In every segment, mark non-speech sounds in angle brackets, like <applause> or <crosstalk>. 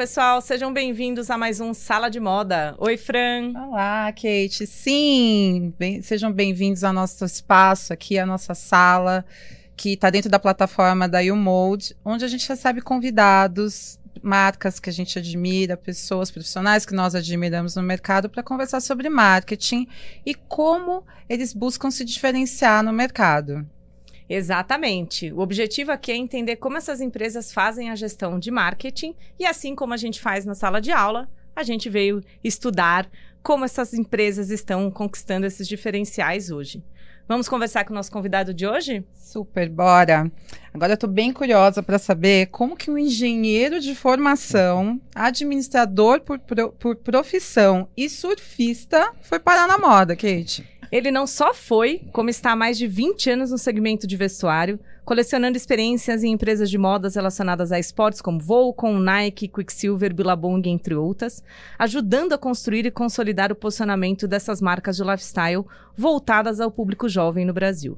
pessoal, sejam bem-vindos a mais um Sala de Moda. Oi, Fran. Olá, Kate. Sim, bem, sejam bem-vindos ao nosso espaço aqui, a nossa sala, que está dentro da plataforma da YouMold, onde a gente recebe convidados, marcas que a gente admira, pessoas profissionais que nós admiramos no mercado para conversar sobre marketing e como eles buscam se diferenciar no mercado. Exatamente. O objetivo aqui é entender como essas empresas fazem a gestão de marketing e assim como a gente faz na sala de aula, a gente veio estudar como essas empresas estão conquistando esses diferenciais hoje. Vamos conversar com o nosso convidado de hoje? Super, bora. Agora eu estou bem curiosa para saber como que um engenheiro de formação, administrador por, por profissão e surfista foi parar na moda, Kate. Ele não só foi, como está há mais de 20 anos no segmento de vestuário, colecionando experiências em empresas de modas relacionadas a esportes como Volcom, Nike, Quicksilver, Billabong, entre outras, ajudando a construir e consolidar o posicionamento dessas marcas de lifestyle voltadas ao público jovem no Brasil.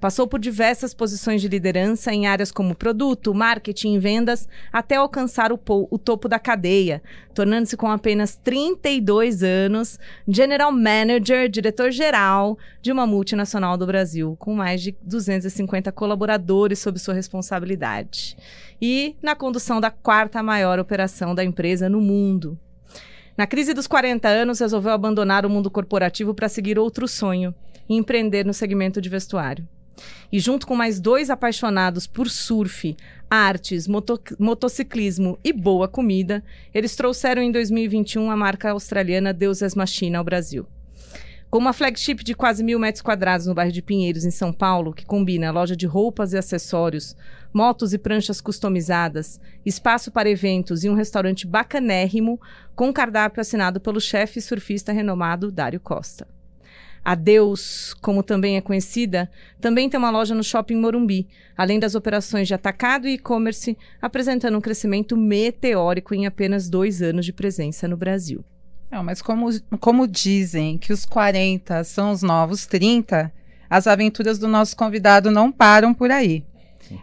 Passou por diversas posições de liderança em áreas como produto, marketing e vendas, até alcançar o, o topo da cadeia, tornando-se com apenas 32 anos General Manager, diretor-geral de uma multinacional do Brasil, com mais de 250 colaboradores sob sua responsabilidade. E na condução da quarta maior operação da empresa no mundo. Na crise dos 40 anos, resolveu abandonar o mundo corporativo para seguir outro sonho e empreender no segmento de vestuário. E junto com mais dois apaixonados por surf, artes, moto motociclismo e boa comida, eles trouxeram em 2021 a marca australiana Deus Machina ao Brasil. Com uma flagship de quase mil metros quadrados no bairro de Pinheiros, em São Paulo, que combina loja de roupas e acessórios, motos e pranchas customizadas, espaço para eventos e um restaurante bacanérrimo, com cardápio assinado pelo chefe surfista renomado Dário Costa. A Deus, como também é conhecida, também tem uma loja no Shopping Morumbi, além das operações de atacado e e-commerce, apresentando um crescimento meteórico em apenas dois anos de presença no Brasil. Não, mas como, como dizem que os 40 são os novos 30, as aventuras do nosso convidado não param por aí.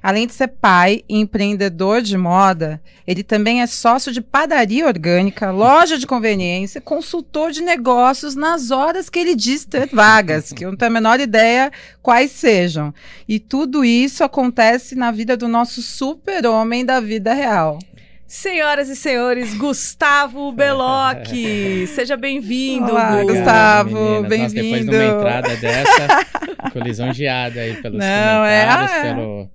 Além de ser pai e empreendedor de moda, ele também é sócio de padaria orgânica, loja de conveniência, consultor de negócios nas horas que ele diz ter vagas, que eu não tenho a menor ideia quais sejam. E tudo isso acontece na vida do nosso super-homem da vida real. Senhoras e senhores, Gustavo Belocchi, <laughs> seja bem-vindo. Olá, Gustavo, bem-vindo. Depois de uma entrada dessa, <laughs> ficou lisonjeada aí pelos Não, comentários, é, pelo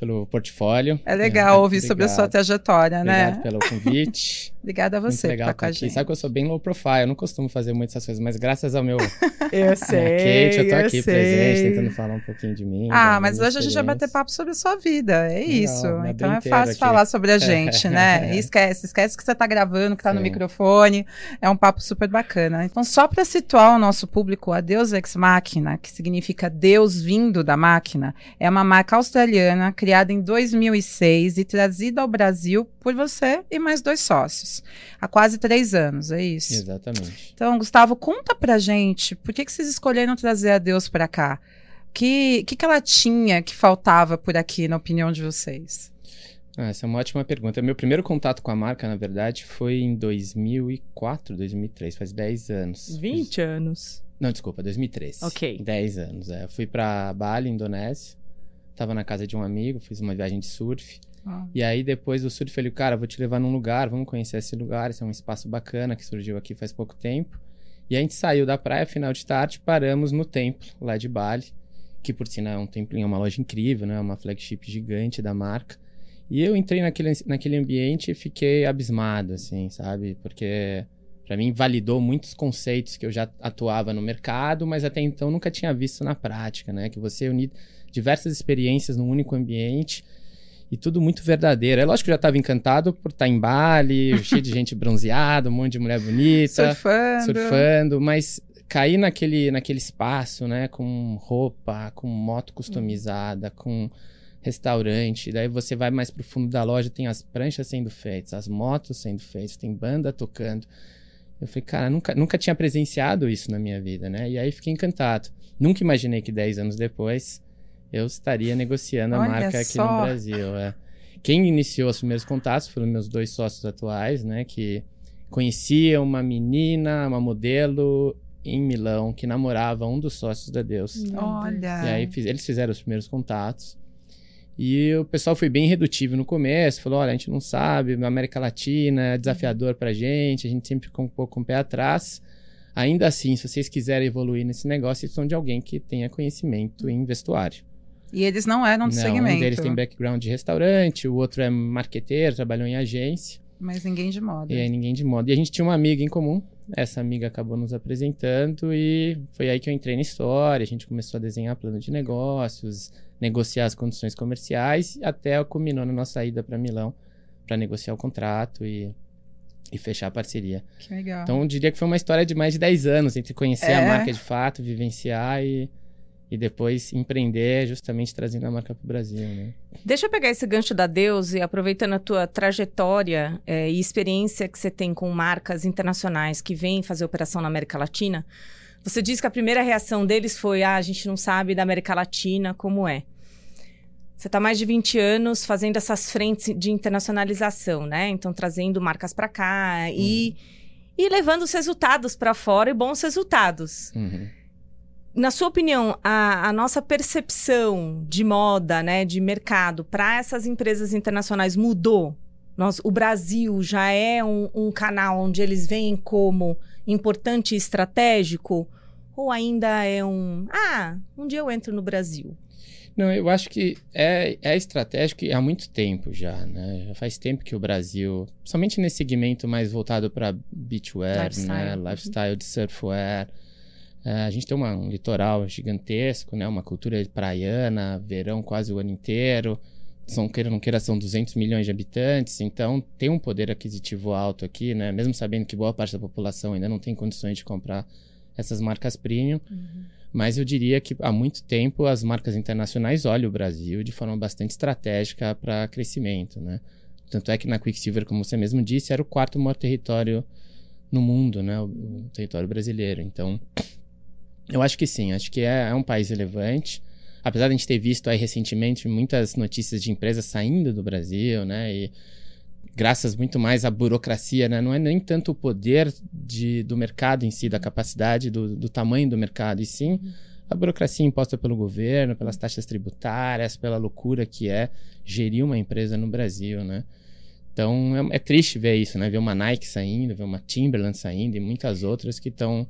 pelo portfólio. É legal é, ouvir obrigado. sobre a sua trajetória, né? Obrigado pelo convite. <laughs> Obrigada a você legal por estar com a gente. Sabe que eu sou bem low profile, eu não costumo fazer muitas essas coisas, mas graças ao meu... <laughs> eu sei, Kate, eu tô aqui eu presente, sei. tentando falar um pouquinho de mim. Ah, mas hoje a gente vai bater papo sobre a sua vida, é legal, isso. Então é fácil aqui. falar sobre a <laughs> gente, né? E esquece, esquece que você tá gravando, que tá Sim. no microfone. É um papo super bacana. Então, só para situar o nosso público, a Deus Ex Machina, que significa Deus vindo da máquina, é uma marca australiana criada em 2000 2006 e trazido ao Brasil por você e mais dois sócios. Há quase três anos, é isso? Exatamente. Então, Gustavo, conta pra gente, por que, que vocês escolheram trazer a Deus para cá? O que, que, que ela tinha que faltava por aqui, na opinião de vocês? Ah, essa é uma ótima pergunta. Meu primeiro contato com a marca, na verdade, foi em 2004, 2003, faz 10 anos. 20 anos. Não, desculpa, 2003. Ok. 10 anos, é. Eu fui para Bali, Indonésia. Tava na casa de um amigo, fiz uma viagem de surf. Ah. E aí, depois do surf, eu falei, cara, vou te levar num lugar, vamos conhecer esse lugar. Esse é um espaço bacana que surgiu aqui faz pouco tempo. E a gente saiu da praia, final de tarde, paramos no templo lá de Bali, que por sinal é um templinho, é uma loja incrível, né? Uma flagship gigante da marca. E eu entrei naquele, naquele ambiente e fiquei abismado, assim, sabe? Porque para mim validou muitos conceitos que eu já atuava no mercado, mas até então nunca tinha visto na prática, né? Que você unir diversas experiências num único ambiente e tudo muito verdadeiro. É lógico que eu já estava encantado por estar em Bali, <laughs> cheio de gente bronzeada, um monte de mulher bonita, surfando, surfando mas cair naquele, naquele espaço, né, com roupa, com moto customizada, hum. com restaurante, daí você vai mais pro fundo da loja, tem as pranchas sendo feitas, as motos sendo feitas, tem banda tocando. Eu falei, cara, nunca, nunca tinha presenciado isso na minha vida, né? E aí fiquei encantado. Nunca imaginei que 10 anos depois eu estaria negociando a Olha marca aqui só. no Brasil. É. quem iniciou os primeiros contatos foram meus dois sócios atuais, né? Que conhecia uma menina, uma modelo em Milão que namorava um dos sócios da Deus. Olha. E aí fiz, eles fizeram os primeiros contatos. E o pessoal foi bem redutível no começo, falou: olha, a gente não sabe, na América Latina é desafiador pra gente, a gente sempre com um pouco com o pé atrás. Ainda assim, se vocês quiserem evoluir nesse negócio, eles são de alguém que tenha conhecimento em vestuário. E eles não eram do não, segmento. Um deles tem background de restaurante, o outro é marqueteiro, trabalhou em agência. Mas ninguém de moda. E aí ninguém de moda. E a gente tinha uma amiga em comum. Essa amiga acabou nos apresentando e foi aí que eu entrei na história. A gente começou a desenhar plano de negócios, negociar as condições comerciais, até culminou na nossa ida para Milão para negociar o contrato e, e fechar a parceria. Que legal. Então eu diria que foi uma história de mais de 10 anos entre conhecer É. a marca de fato, vivenciar e, e depois empreender, justamente trazendo a marca para o Brasil. Né? Deixa eu pegar esse gancho da Deus e aproveitando a tua trajetória é, e experiência que você tem com marcas internacionais que vêm fazer operação na América Latina. Você disse que a primeira reação deles foi: ah, a gente não sabe da América Latina como é. Você está mais de 20 anos fazendo essas frentes de internacionalização, né? Então, trazendo marcas para cá e, e levando os resultados para fora e bons resultados. Uhum. Na sua opinião, a, a nossa percepção de moda, né, de mercado para essas empresas internacionais mudou? Nós, o Brasil já é um, um canal onde eles veem como importante e estratégico? Ou ainda é um. Ah, um dia eu entro no Brasil? Não, eu acho que é, é estratégico e há muito tempo já, né? Já faz tempo que o Brasil, somente nesse segmento mais voltado para beachwear, Lifestyle. né? Uhum. Lifestyle de surfwear. É, a gente tem uma- um litoral gigantesco, né? Uma cultura praiana, verão quase o ano inteiro. São, queira ou não queira, são 200 milhões de habitantes, então tem um poder aquisitivo alto aqui, né? Mesmo sabendo que boa parte da população ainda não tem condições de comprar essas marcas premium. Mas eu diria que há muito tempo as marcas internacionais olham o Brasil de forma bastante estratégica para crescimento, né? Tanto é que na Quicksilver, como você mesmo disse, era o quarto maior território no mundo, né? O, o território brasileiro. Então, eu acho que sim, acho que é, é um país relevante. Apesar de a gente ter visto aí recentemente muitas notícias de empresas saindo do Brasil, né? E graças muito mais à burocracia, né? Não é nem tanto o poder de, do mercado em si, da capacidade, do, do tamanho do mercado, e sim a burocracia imposta pelo governo, pelas taxas tributárias, pela loucura que é gerir uma empresa no Brasil, né? Então é, é triste ver isso, né? Ver uma Nike saindo, ver uma Timberland saindo e muitas outras que estão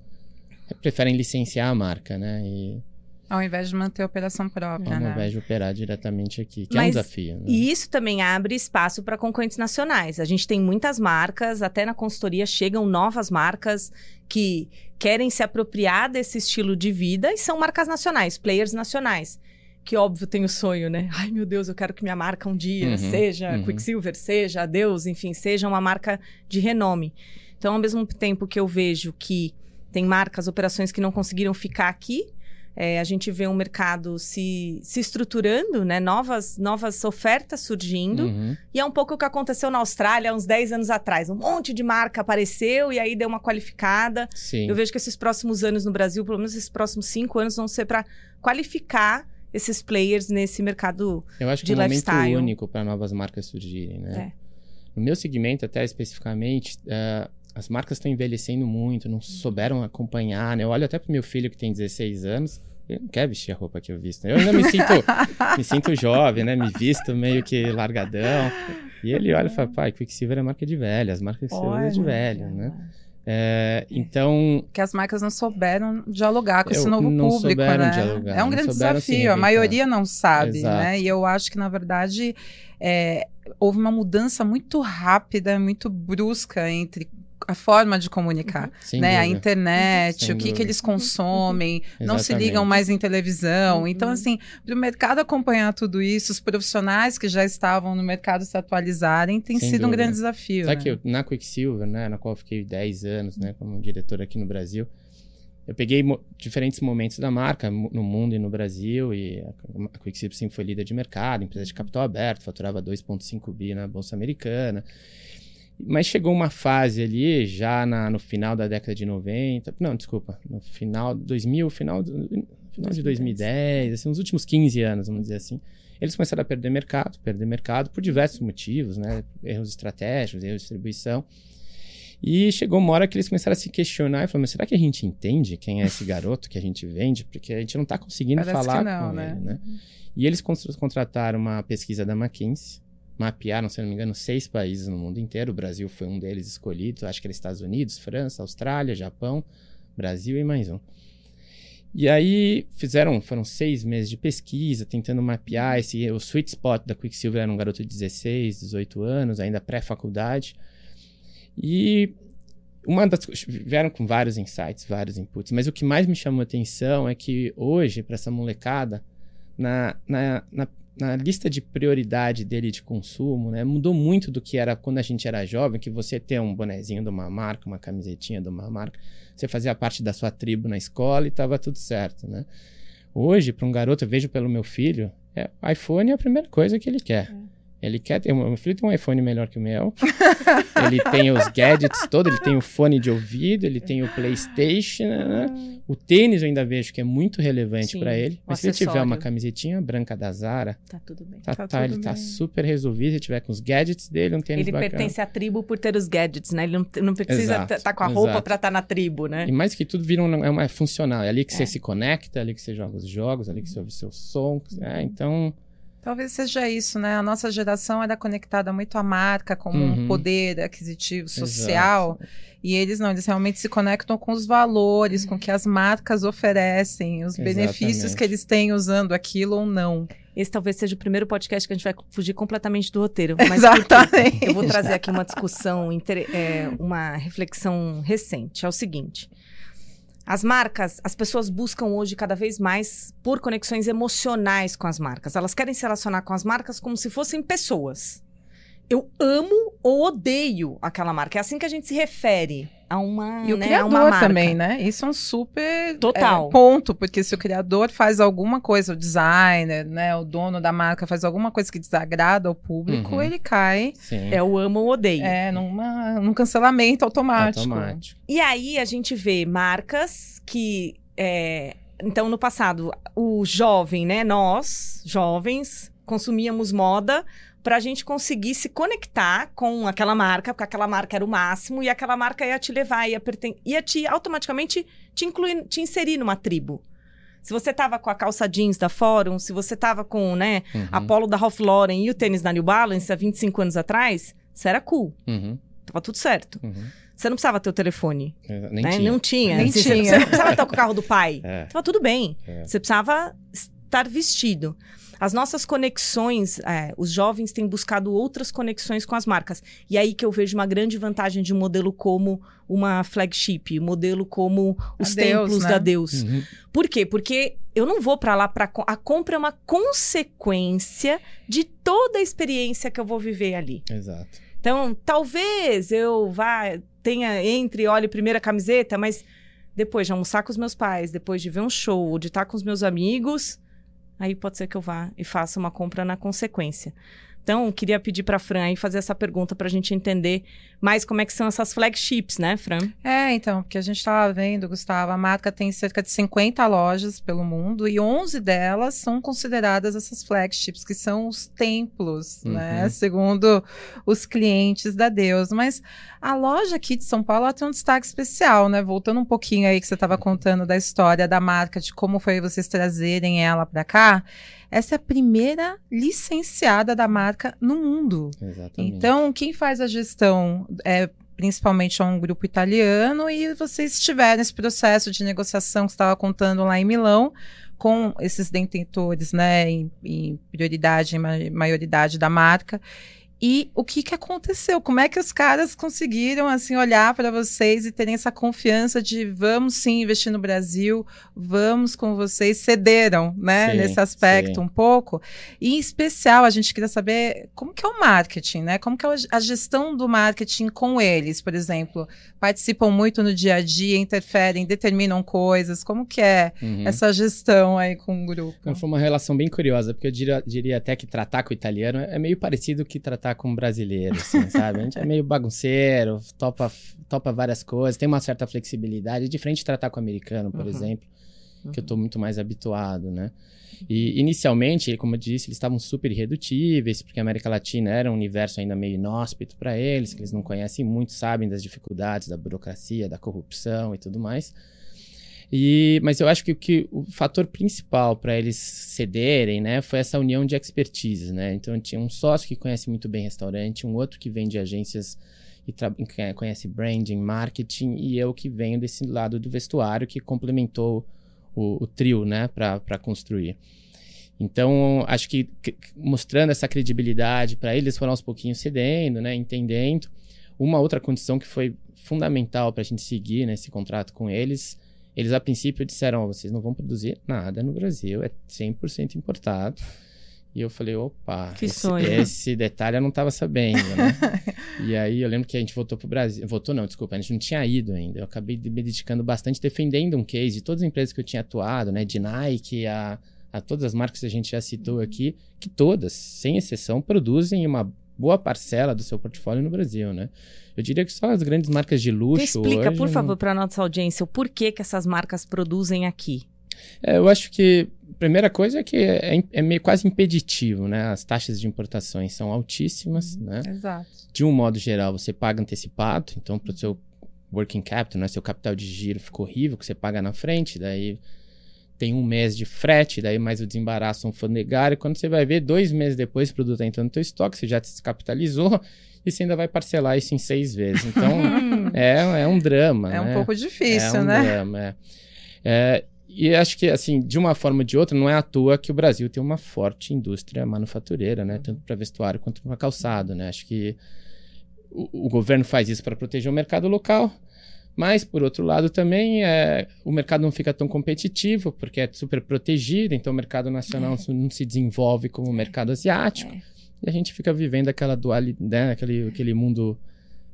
preferem licenciar a marca, né? E Ao invés de manter a operação própria, ao né? invés de operar diretamente aqui, que é um Mas- desafio. Né? E isso também abre espaço para concorrentes nacionais. A gente tem muitas marcas, até na consultoria chegam novas marcas que querem se apropriar desse estilo de vida e são marcas nacionais, players nacionais. Que óbvio tem o sonho, né? Ai meu Deus, eu quero que minha marca um dia Uhum, seja uhum. Quicksilver, seja Deus, enfim, seja uma marca de renome. Então, ao mesmo tempo que eu vejo que tem marcas, operações que não conseguiram ficar aqui, é, a gente vê um mercado se, se estruturando, né? Novas, novas ofertas surgindo. Uhum. E é um pouco o que aconteceu na Austrália há uns 10 anos atrás. Um monte de marca apareceu e aí deu uma qualificada. Sim. Eu vejo que esses próximos anos no Brasil, pelo menos esses próximos cinco anos, vão ser para qualificar esses players nesse mercado. Eu acho que de é um lifestyle. momento único para novas marcas surgirem, né? No meu segmento, até especificamente, eh, as marcas estão envelhecendo muito, não souberam acompanhar, né? Eu olho até pro meu filho que tem 16 anos, ele não quer vestir a roupa que eu visto. Eu ainda me sinto, <laughs> me sinto jovem, né? Me visto meio que largadão. E ele olha e fala, pai, Quicksilver é marca de velho, as marcas Quicksilver é de velho, né? Eh, então, que as marcas não souberam dialogar com esse novo não público, né? dialogar, é um grande desafio. A maioria não sabe, Exato. né? E eu acho que na verdade é, houve uma mudança muito rápida, muito brusca entre a forma de comunicar, sem né? A dúvida. internet, Sem o que, que eles consomem, não se ligam mais em televisão. Então, Uhum. assim, para o mercado acompanhar tudo isso, os profissionais que já estavam no mercado se atualizarem, tem Sem sido um dúvida. grande desafio. Sabe né? que eu, na Quicksilver, né, na qual eu fiquei 10 anos, né, como diretor aqui no Brasil, eu peguei mo- diferentes momentos da marca no mundo e no Brasil, e a, a Quicksilver sempre foi líder de mercado, empresa de capital aberto, faturava 2,5 bi na Bolsa Americana. Mas chegou uma fase ali, já na- no final da década de 90, não, desculpa, no final de 2000, final, do- final de 2010, assim, nos últimos 15 anos, vamos dizer assim, Eles começaram a perder mercado, perder mercado por diversos motivos, né? Erros estratégicos, erros de distribuição. E chegou uma hora que eles começaram a se questionar e falaram, mas será que a gente entende quem é esse garoto que a gente vende? Porque a gente não está conseguindo Parece falar não, com né? ele, né? E eles contrataram uma pesquisa da McKinsey, mapearam, se não me engano, seis países no mundo inteiro. O Brasil foi um deles escolhido, acho que era Estados Unidos, França, Austrália, Japão, Brasil e mais um. E aí fizeram, foram seis meses de pesquisa, tentando mapear esse, o sweet spot da Quicksilver era um garoto de 16, 18 anos, ainda pré-faculdade. E uma das vieram com vários insights, vários inputs, mas o que mais me chamou a atenção é que hoje, para essa molecada, na, na, na, na, lista de prioridade dele de consumo, né, mudou muito do que era quando a gente era jovem, que você ter um bonezinho de uma marca, uma camisetinha de uma marca, você fazia parte da sua tribo na escola e estava tudo certo, né? Hoje, para um garoto, eu vejo pelo meu filho, é, iPhone é a primeira coisa que ele quer. É. Ele quer ter. Meu filho tem um iPhone melhor que o meu. <laughs> ele tem os gadgets todos, ele tem o fone de ouvido, ele tem o PlayStation. Né? O tênis eu ainda vejo que é muito relevante para ele. Mas se ele tiver uma camisetinha branca da Zara. Tá tudo bem. Tá, tá, tá ele tá bem. tá super resolvido. Se tiver com os gadgets dele, um tênis Ele bacana. pertence à tribo por ter os gadgets, né? Ele não, não precisa estar tá com a roupa para estar tá na tribo, né? E mais que tudo, vira um, é uma é funcional. É ali que é. você se conecta, é ali que você joga os jogos, é ali que você ouve seu som. É, então. Talvez seja isso, né? A nossa geração era conectada muito à marca como uhum. um poder aquisitivo social. Exato. E eles não, eles realmente se conectam com os valores, com o que as marcas oferecem, os Exatamente. benefícios que eles têm usando aquilo ou não. Esse talvez seja o primeiro podcast que a gente vai fugir completamente do roteiro. <laughs> Mas Exatamente. Eu vou trazer aqui uma discussão, é, uma reflexão recente. É o seguinte. As marcas, as pessoas buscam hoje cada vez mais por conexões emocionais com as marcas. Elas querem se relacionar com as marcas como se fossem pessoas. Eu amo ou odeio aquela marca. É assim que a gente se refere a uma, e o né, criador também, né? Isso é um super Total. É, ponto, porque se o criador faz alguma coisa, o designer, né, o dono da marca faz alguma coisa que desagrada ao público, uhum. ele cai. Sim. É o amo ou odeio. É, numa, num cancelamento automático. automático. E aí a gente vê marcas que. É, então, no passado, o jovem, né? Nós, jovens, consumíamos moda para a gente conseguir se conectar com aquela marca, porque aquela marca era o máximo, e aquela marca ia te levar, ia, perten ia te automaticamente te incluir, te inserir numa tribo. Se você tava com a calça jeans da Fórum, se você tava com, né, uhum. a polo da Ralph Lauren e o tênis da New Balance há 25 anos atrás, você era cool. Uhum. Tava tudo certo. Uhum. Você não precisava ter o telefone. É, nem né? tinha. Não tinha. Nem assim, tinha. Você, não precisava estar com o carro do pai. <laughs> É. Tava tudo bem. É. Você precisava estar vestido. As nossas conexões, é, os jovens têm buscado outras conexões com as marcas. E aí que eu vejo uma grande vantagem de um modelo como uma flagship, um modelo como os Deus, templos né? da Deus. Uhum. Por quê? Porque eu não vou para lá para a compra é uma consequência de toda a experiência que eu vou viver ali. Exato. Então, talvez eu vá tenha entre olhe primeira camiseta, mas depois de almoçar com os meus pais, depois de ver um show, de estar com os meus amigos, aí pode ser que eu vá e faça uma compra na consequência. Então, queria pedir para a Fran aí fazer essa pergunta para a gente entender mais como é que são essas flagships, né, Fran? É, então, porque a gente estava vendo, Gustavo, a marca tem cerca de 50 lojas pelo mundo e 11 delas são consideradas essas flagships, que são os templos, Uhum. né, segundo os clientes da Deus. Mas a loja aqui de São Paulo ela tem um destaque especial, né? Voltando um pouquinho aí que você estava contando da história da marca, de como foi vocês trazerem ela para cá. Essa é a primeira licenciada da marca no mundo. Exatamente. Então, quem faz a gestão é principalmente é um grupo italiano e vocês tiveram esse processo de negociação que estava contando lá em Milão com esses detentores, né, em, em prioridade, em maioridade da marca. E o que, que aconteceu? Como é que os caras conseguiram assim olhar para vocês e terem essa confiança de vamos sim investir no Brasil, vamos com vocês, cederam, né, Sim, nesse aspecto sim. um pouco. E em especial a gente queria saber como que é o marketing, né? Como que é a gestão do marketing com eles, por exemplo, participam muito no dia a dia, interferem, determinam coisas. Como que é Uhum. essa gestão aí com o grupo? Então, foi uma relação bem curiosa, porque eu diria, diria até que tratar com o italiano é meio parecido que tratar com o brasileiro, assim, sabe? A gente é meio bagunceiro, topa, topa várias coisas, tem uma certa flexibilidade, é diferente de tratar com o americano, por Uhum. exemplo, uhum. que eu estou muito mais habituado, né? E inicialmente, como eu disse, eles estavam super irredutíveis, porque a América Latina era um universo ainda meio inóspito para eles, que eles não conhecem muito, sabem das dificuldades da burocracia, da corrupção e tudo mais. E, mas eu acho que, que o fator principal para eles cederem, né, foi essa união de expertise, né? Então tinha um sócio que conhece muito bem restaurante, um outro que vem de agências e conhece branding, marketing, e eu que venho desse lado do vestuário que complementou o, o trio, né, para construir. Então, acho que, mostrando essa credibilidade para eles, foram aos pouquinhos cedendo, né, entendendo. Uma outra condição que foi fundamental para a gente seguir nesse contrato com eles eles, a princípio, disseram: oh, vocês não vão produzir nada no Brasil, é 100% importado. E eu falei: opa, que esse, sonho. esse detalhe eu não estava sabendo, né? <laughs> e aí eu lembro que a gente voltou para o Brasil. Voltou, não, desculpa, a gente não tinha ido ainda. Eu acabei me dedicando bastante defendendo um case de todas as empresas que eu tinha atuado, né? De Nike a, a todas as marcas que a gente já citou aqui, que todas, sem exceção, produzem uma boa parcela do seu portfólio no Brasil, né? Eu diria que só as grandes marcas de luxo. Explica, hoje, por favor, para nossa audiência o porquê que essas marcas produzem aqui. É, eu acho que a primeira coisa é que é, é, meio quase impeditivo, né? As taxas de importações são altíssimas, uhum, né? Exato. De um modo geral, você paga antecipado, então para o seu working capital, né? Seu capital de giro ficou horrível, que você paga na frente, daí tem um mês de frete, daí mais o desembaraço alfandegário. Quando você vai ver, dois meses depois o produto está entrando no teu estoque, você já descapitalizou <laughs> e você ainda vai parcelar isso em seis vezes. Então, <laughs> é, é um drama. É né? um pouco difícil, é um né? Drama, é. é. E acho que, assim, de uma forma ou de outra, não é à toa que o Brasil tem uma forte indústria manufatureira, né? Tanto para vestuário quanto para calçado, né? Acho que o, o governo faz isso para proteger o mercado local, mas, por outro lado, também é, o mercado não fica tão competitivo, porque é super protegido, então o mercado nacional é. não se desenvolve como o mercado asiático. É. E a gente fica vivendo aquela dualidade, né, aquele, aquele mundo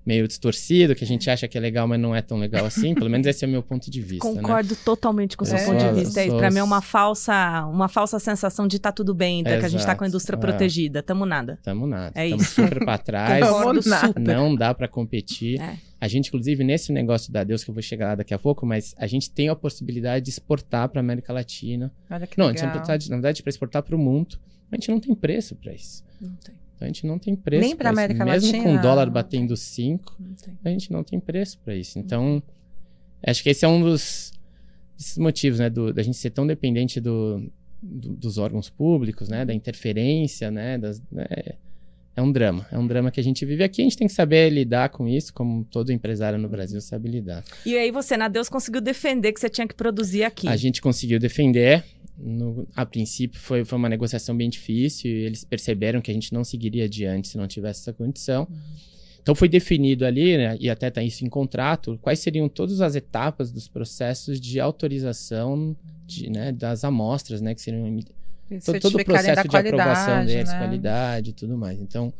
meio distorcido, que a gente acha que é legal, mas não é tão legal assim. Pelo menos esse é o meu ponto de vista. Né? Concordo né? totalmente com o seu ponto de vista. Sou... Para mim é uma falsa, uma falsa sensação de tá tudo bem, é, que a gente tá com a indústria é. protegida. Tamo nada. Tamo nada. É Tamo isso. super para <laughs> trás. Concordo super. Não dá para competir. É. A gente, inclusive, nesse negócio da Deus, que eu vou chegar lá daqui a pouco, mas a gente tem a possibilidade de exportar para América Latina. Olha que não, legal. a gente, na verdade, para exportar para o mundo. A gente não tem preço para isso. Não tem. Então a gente não tem preço. Nem para América Mesmo Latina. Mesmo com o dólar batendo 5, a gente não tem preço para isso. Então, acho que esse é um dos motivos, né, do, da gente ser tão dependente do, do, dos órgãos públicos, né, da interferência, né, das, né, é um drama. É um drama que a gente vive aqui. A gente tem que saber lidar com isso, como todo empresário no Brasil sabe lidar. E aí você, na Deus, conseguiu defender que você tinha que produzir aqui. A gente conseguiu defender no, a princípio foi, foi uma negociação bem difícil e eles perceberam que a gente não seguiria adiante se não tivesse essa condição. Uhum. Então foi definido ali, né, e até está isso em contrato, quais seriam todas as etapas dos processos de autorização de, né, das amostras, né, que seriam todo, todo o processo de aprovação deles, né? qualidade e tudo mais. Então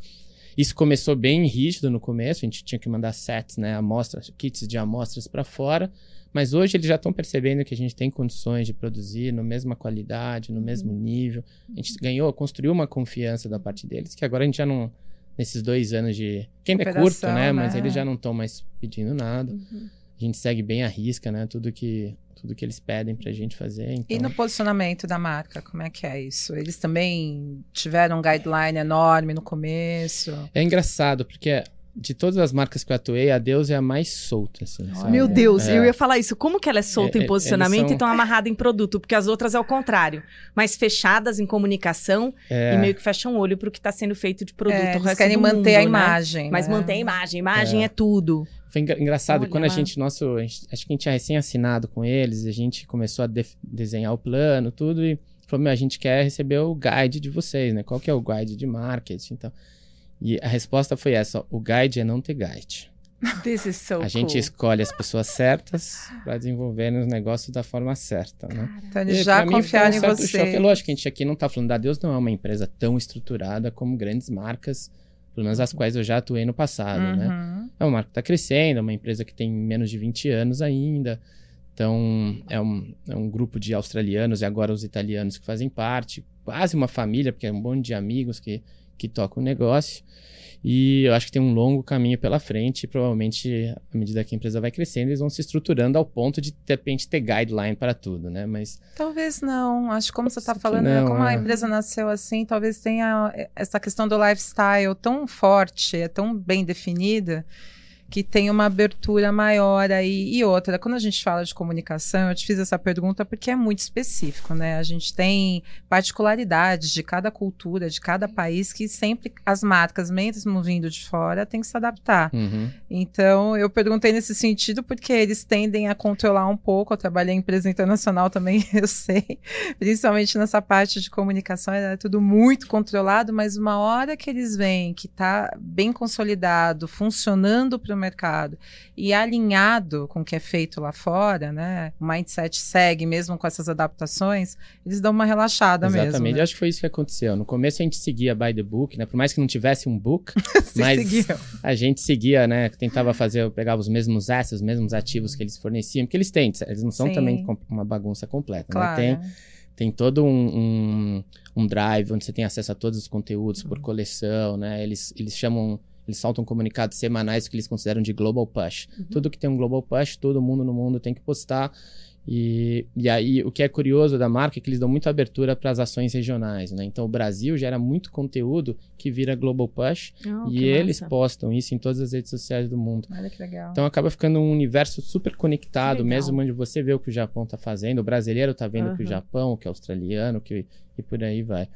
isso começou bem rígido no começo, a gente tinha que mandar sets, né, amostras, kits de amostras para fora. Mas hoje eles já estão percebendo que a gente tem condições de produzir na mesma qualidade, no mesmo uhum. nível. A gente ganhou, construiu uma confiança da parte deles, que agora a gente já não. Nesses dois anos de. Que ainda é curto, né? né? Mas eles já não estão mais pedindo nada. Uhum. A gente segue bem a risca, né? Tudo que, tudo que eles pedem pra gente fazer. Então... E no posicionamento da marca, como é que é isso? Eles também tiveram um guideline enorme no começo? É engraçado, porque de todas as marcas que eu atuei, a Deus é a mais solta, assim, Meu Deus, é. eu ia falar isso. Como que ela é solta é, em é, posicionamento são... e tão amarrada em produto? Porque as outras é o contrário. Mais fechadas em comunicação é. e meio que fecham o olho pro que está sendo feito de produto. É, eles querem manter mundo, a né? imagem. Né? Mas manter a imagem. Imagem é, tudo. Foi engraçado, Olha quando a gente, nosso, a gente, acho que a gente tinha recém assinado com eles, a gente começou a de desenhar o plano, tudo, e falou, meu, a gente quer receber o guide de vocês, né? Qual que é o guide de marketing, então... E a resposta foi essa: o guide é não ter guide. This is so a cool. gente escolhe as pessoas certas para desenvolver os negócios da forma certa, né? Então eles já confiaram em você. Choque. É lógico que a gente aqui não está falando da Deus, não é uma empresa tão estruturada como grandes marcas, pelo menos as quais eu já atuei no passado, né? uhum. né? É uma marca que está crescendo, é uma empresa que tem menos de 20 anos ainda. Então, é um, é um grupo de australianos e agora os italianos que fazem parte, quase uma família, porque é um monte de amigos que que toca o negócio. E eu acho que tem um longo caminho pela frente. E provavelmente, à medida que a empresa vai crescendo, eles vão se estruturando ao ponto de, de repente, ter guideline para tudo, né? Mas. Talvez não. Acho que como você está falando, né, não, como é. a empresa nasceu assim, talvez tenha essa questão do lifestyle tão forte, é tão bem definida que tem uma abertura maior aí. E outra, quando a gente fala de comunicação, eu te fiz essa pergunta porque é muito específico, né? A gente tem particularidades de cada cultura, de cada país, que sempre as marcas, mesmo vindo de fora, têm que se adaptar. Uhum. Então, eu perguntei nesse sentido porque eles tendem a controlar um pouco. Eu trabalhei em empresa internacional também, <laughs> eu sei. Principalmente nessa parte de comunicação, é tudo muito controlado, mas uma hora que eles veem que está bem consolidado, funcionando para no mercado e alinhado com o que é feito lá fora, né? O mindset segue mesmo com essas adaptações, eles dão uma relaxada Exatamente. mesmo. Exatamente, né? acho que foi isso que aconteceu. No começo a gente seguia by the book, né? Por mais que não tivesse um book, <laughs> mas seguiam. a gente seguia, né? Tentava fazer, pegava os mesmos assets, os mesmos ativos que eles forneciam, porque eles têm, eles não são Sim. também uma bagunça completa, claro. né? Tem tem todo um, um, um, drive onde você tem acesso a todos os conteúdos por uhum. coleção, né? Eles, eles chamam eles soltam comunicados semanais que eles consideram de global push. Uhum. Tudo que tem um global push, todo mundo no mundo tem que postar. E, e aí, o que é curioso da marca é que eles dão muita abertura para as ações regionais, né? Então, o Brasil gera muito conteúdo que vira Global Push oh, e eles massa. postam isso em todas as redes sociais do mundo. Olha que legal. Então, acaba ficando um universo super conectado, mesmo onde você vê o que o Japão está fazendo, o brasileiro está vendo uhum. o que o Japão, o que o australiano, que, e por aí vai.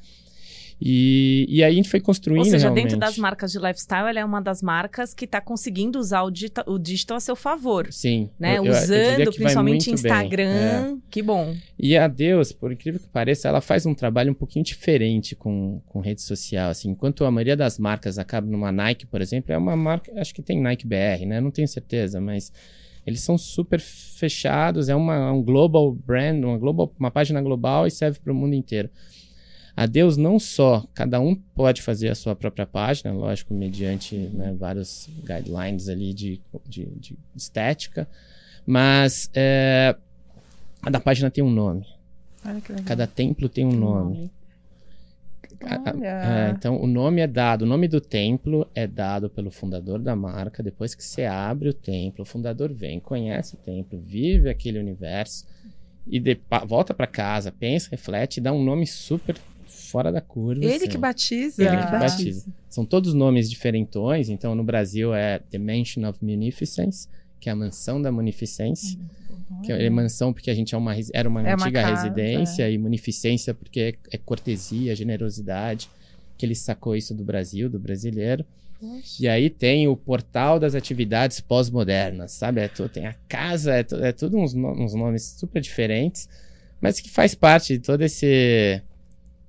E, e aí a gente foi construindo. Ou seja, realmente. dentro das marcas de lifestyle, ela é uma das marcas que está conseguindo usar o digital, o digital a seu favor. Sim. Né? Eu, Usando eu principalmente Instagram. É. Que bom. E a Deus, por incrível que pareça, ela faz um trabalho um pouquinho diferente com, com rede social. Assim, enquanto a maioria das marcas acaba numa Nike, por exemplo, é uma marca, acho que tem Nike BR, né? Não tenho certeza, mas eles são super fechados, é uma, um global brand, uma, global, uma página global e serve para o mundo inteiro. A Deus não só, cada um pode fazer a sua própria página, lógico, mediante né, vários guidelines ali de, de, de estética, mas é, cada página tem um nome. Cada templo tem um nome. É, então, o nome é dado, o nome do templo é dado pelo fundador da marca. Depois que você abre o templo, o fundador vem, conhece o templo, vive aquele universo e de, volta para casa, pensa, reflete e dá um nome super fora da curva. Ele assim. que batiza. Ele que batiza. São todos nomes diferentões. Então, no Brasil é The Mansion of Munificence, que é a mansão da munificência. Que é mansão porque a gente é uma, era uma é antiga uma casa, residência, é. e munificência porque é, é, cortesia, generosidade. Que ele sacou isso do Brasil, do brasileiro. Poxa. E aí tem o portal das atividades pós-modernas, sabe? É tem a casa, é, é tudo uns, uns nomes super diferentes, mas que faz parte de todo esse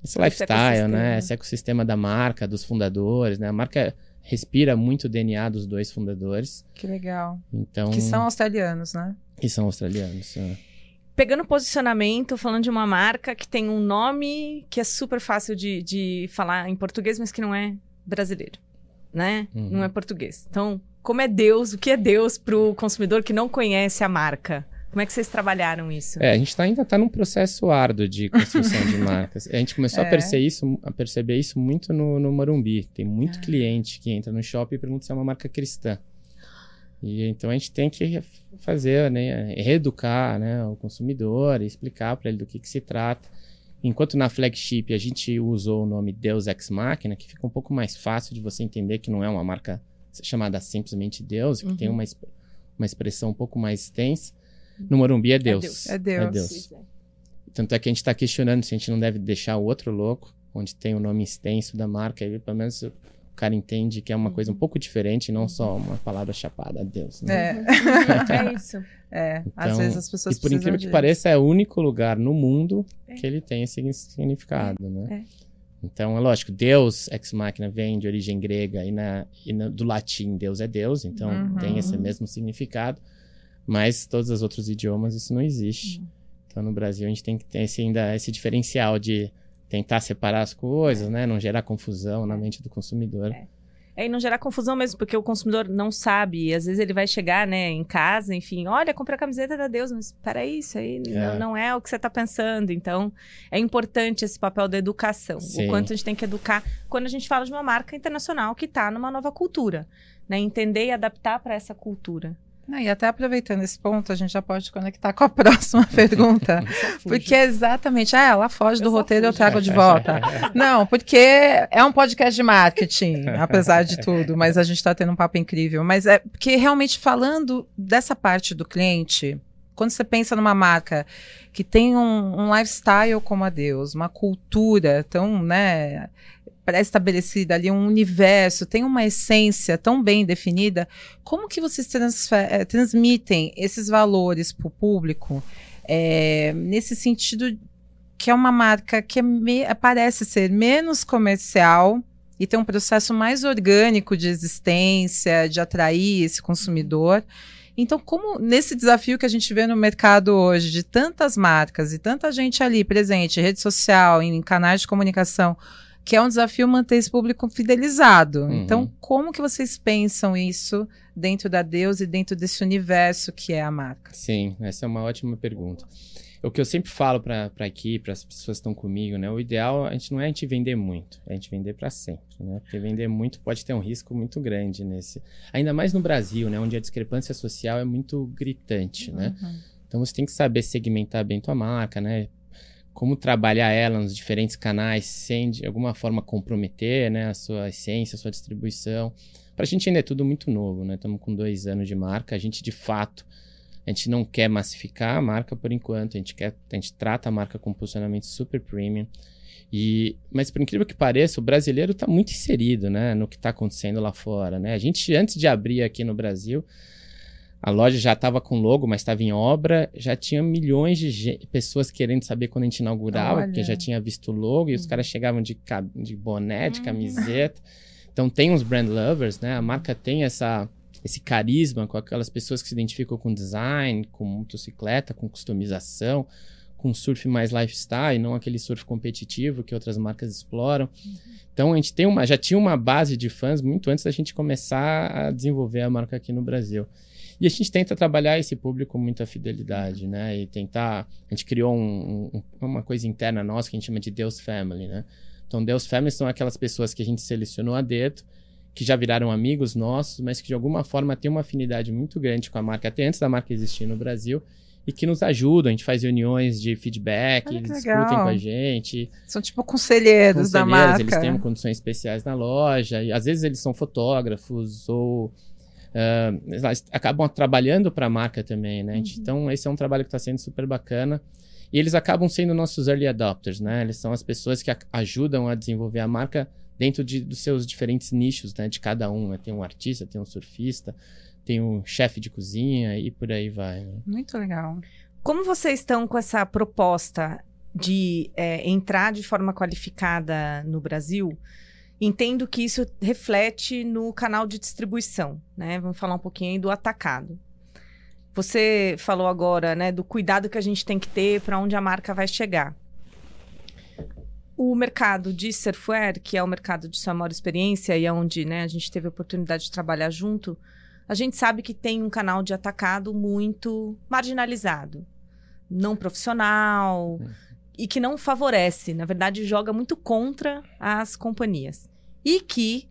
esse lifestyle, né? Esse ecossistema da marca, dos fundadores, né? A marca respira muito o DNA dos dois fundadores. Que legal. Então, que são australianos, né? Que são australianos. É. Pegando posicionamento, falando de uma marca que tem um nome que é super fácil de, de falar em português, mas que não é brasileiro, né? Uhum. Não é português. Então, como é Deus? O que é Deus para o consumidor que não conhece a marca? Como é que vocês trabalharam isso? É, a gente tá, ainda está num processo árduo de construção de <laughs> marcas. A gente começou é. a, perceber isso, a perceber isso muito no, no Morumbi. Tem muito ah. cliente que entra no shopping e pergunta se é uma marca cristã. E então a gente tem que fazer, né, reeducar né, o consumidor, explicar para ele do que, que se trata. Enquanto na flagship a gente usou o nome Deus Ex Machina, que fica um pouco mais fácil de você entender que não é uma marca chamada simplesmente Deus, que uhum. tem uma, uma expressão um pouco mais extensa. No Morumbi é Deus. É Deus. É Deus. É Tanto é que a gente está questionando se a gente não deve deixar o outro louco, onde tem o nome extenso da marca, aí pelo menos o cara entende que é uma coisa um pouco diferente, não só uma palavra chapada Deus. Né? É. é isso. <laughs> É, então, às vezes as pessoas E por incrível que pareça, é o único lugar no mundo é. que ele tem esse significado, né? É. Então, é lógico, Deus, ex machina, vem de origem grega e, na, e na, do latim Deus é Deus, então uhum. tem esse mesmo significado. Mas todos os outros idiomas isso não existe. Uhum. Então no Brasil a gente tem que ter esse, ainda esse diferencial de tentar separar as coisas, é. né? Não gerar confusão na é. mente do consumidor. É. É, e não gerar confusão mesmo, porque o consumidor não sabe. E às vezes ele vai chegar, né, em casa, enfim, olha, comprei a camiseta da Deus, mas peraí, isso aí É. não, não é o que você está pensando. Então, é importante esse papel da educação. Sim. O quanto a gente tem que educar quando a gente fala de uma marca internacional que está numa nova cultura. Né? Entender e adaptar para essa cultura. E até aproveitando esse ponto, a gente já pode conectar com a <laughs> próxima pergunta. Porque exatamente, ah, ela foge Eu do roteiro, eu trago de volta. Não, porque é um podcast de marketing, apesar de tudo, mas a gente está tendo um papo incrível. Mas é porque realmente falando dessa parte do cliente, quando você pensa numa marca que tem um, um lifestyle como a Deus, uma cultura tão, né, pré-estabelecida ali, um universo, tem uma essência tão bem definida, como que vocês eh, transmitem esses valores para o público eh, nesse sentido que é uma marca que é parece ser menos comercial e tem um processo mais orgânico de existência, de atrair esse consumidor. Então, como nesse desafio que a gente vê no mercado hoje, de tantas marcas e tanta gente ali presente, rede social, em canais de comunicação, que é um desafio manter esse público fidelizado. Uhum. Então, como que vocês pensam isso dentro da Deus e dentro desse universo que é a marca? Sim, essa é uma ótima pergunta. O que eu sempre falo para a equipe, para as pessoas que estão comigo, né? O ideal a gente não é a gente vender muito, é a gente vender para sempre, né? Porque vender muito pode ter um risco muito grande nesse, ainda mais no Brasil, né? Onde a discrepância social é muito gritante, né? Uhum. Então você tem que saber segmentar bem tua marca, né? Como trabalhar ela nos diferentes canais sem de alguma forma comprometer, né? A sua essência, a sua distribuição. Para a gente ainda é tudo muito novo, né? Estamos com dois anos de marca. A gente de fato, a gente não quer massificar a marca por enquanto. A gente quer, a gente trata a marca com posicionamento super premium. E, mas por incrível que pareça, o brasileiro está muito inserido, né? No que está acontecendo lá fora, né? A gente antes de abrir aqui no Brasil a loja já estava com logo, mas estava em obra. Já tinha milhões de pessoas querendo saber quando a gente inaugurava, Olha. porque já tinha visto o logo e os Uhum. caras chegavam de, de boné, de Uhum. camiseta. Então tem uns brand lovers, né? A marca tem essa, esse carisma com aquelas pessoas que se identificam com design, com motocicleta, com customização, com surf mais lifestyle, não aquele surf competitivo que outras marcas exploram. Então a gente tem uma, já tinha uma base de fãs muito antes da gente começar a desenvolver a marca aqui no Brasil. E a gente tenta trabalhar esse público com muita fidelidade, né? E tentar. A gente criou um- um- uma coisa interna nossa que a gente chama de Deus Family, né? Então, Deus Family são aquelas pessoas que a gente selecionou a dedo, que já viraram amigos nossos, mas que de alguma forma têm uma afinidade muito grande com a marca, até antes da marca existir no Brasil, e que nos ajudam. A gente faz reuniões de feedback, eles legal. discutem com a gente São tipo conselheiros, da conselheiros, marca. eles têm condições especiais na loja, e às vezes eles são fotógrafos ou eles acabam trabalhando para a marca também, né? Uhum. Então, esse é um trabalho que está sendo super bacana. E eles acabam sendo nossos early adopters, né? Eles são as pessoas que a- ajudam a desenvolver a marca dentro de- dos seus diferentes nichos, né? De cada um. né? Tem um artista, tem um surfista, tem um chefe de cozinha e por aí vai. né? Muito legal. Como vocês estão com essa proposta de é, entrar de forma qualificada no Brasil? Entendo que isso reflete no canal de distribuição, né? Vamos falar um pouquinho aí do atacado. Você falou agora, né, do cuidado que a gente tem que ter para onde a marca vai chegar. O mercado de surfwear, que é o mercado de sua maior experiência e é onde né, a gente teve a oportunidade de trabalhar junto, a gente sabe que tem um canal de atacado muito marginalizado, não profissional e que não favorece, na verdade, joga muito contra as companhias. E que,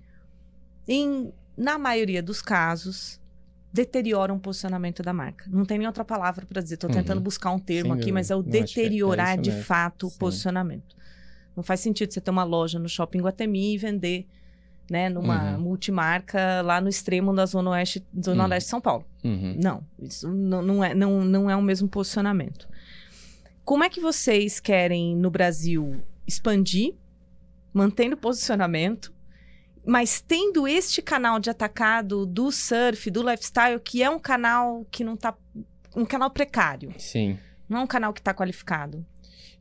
em, na maioria dos casos, deteriora um posicionamento da marca. Não tem nem outra palavra para dizer, estou Uhum. tentando buscar um termo Sem aqui, mas é o é- é deteriorar isso de fato o Sim. posicionamento. Não faz sentido você ter uma loja no shopping Guatemi e vender né, numa Uhum. multimarca lá no extremo da Zona Oeste, Zona Uhum. Leste de São Paulo. Uhum. Não, isso não, não é, não, não é o mesmo posicionamento. Como é que vocês querem, no Brasil, expandir, mantendo o posicionamento, mas tendo este canal de atacado do surf, do lifestyle, que é um canal que não tá. um canal precário, Sim. não é um canal que está qualificado.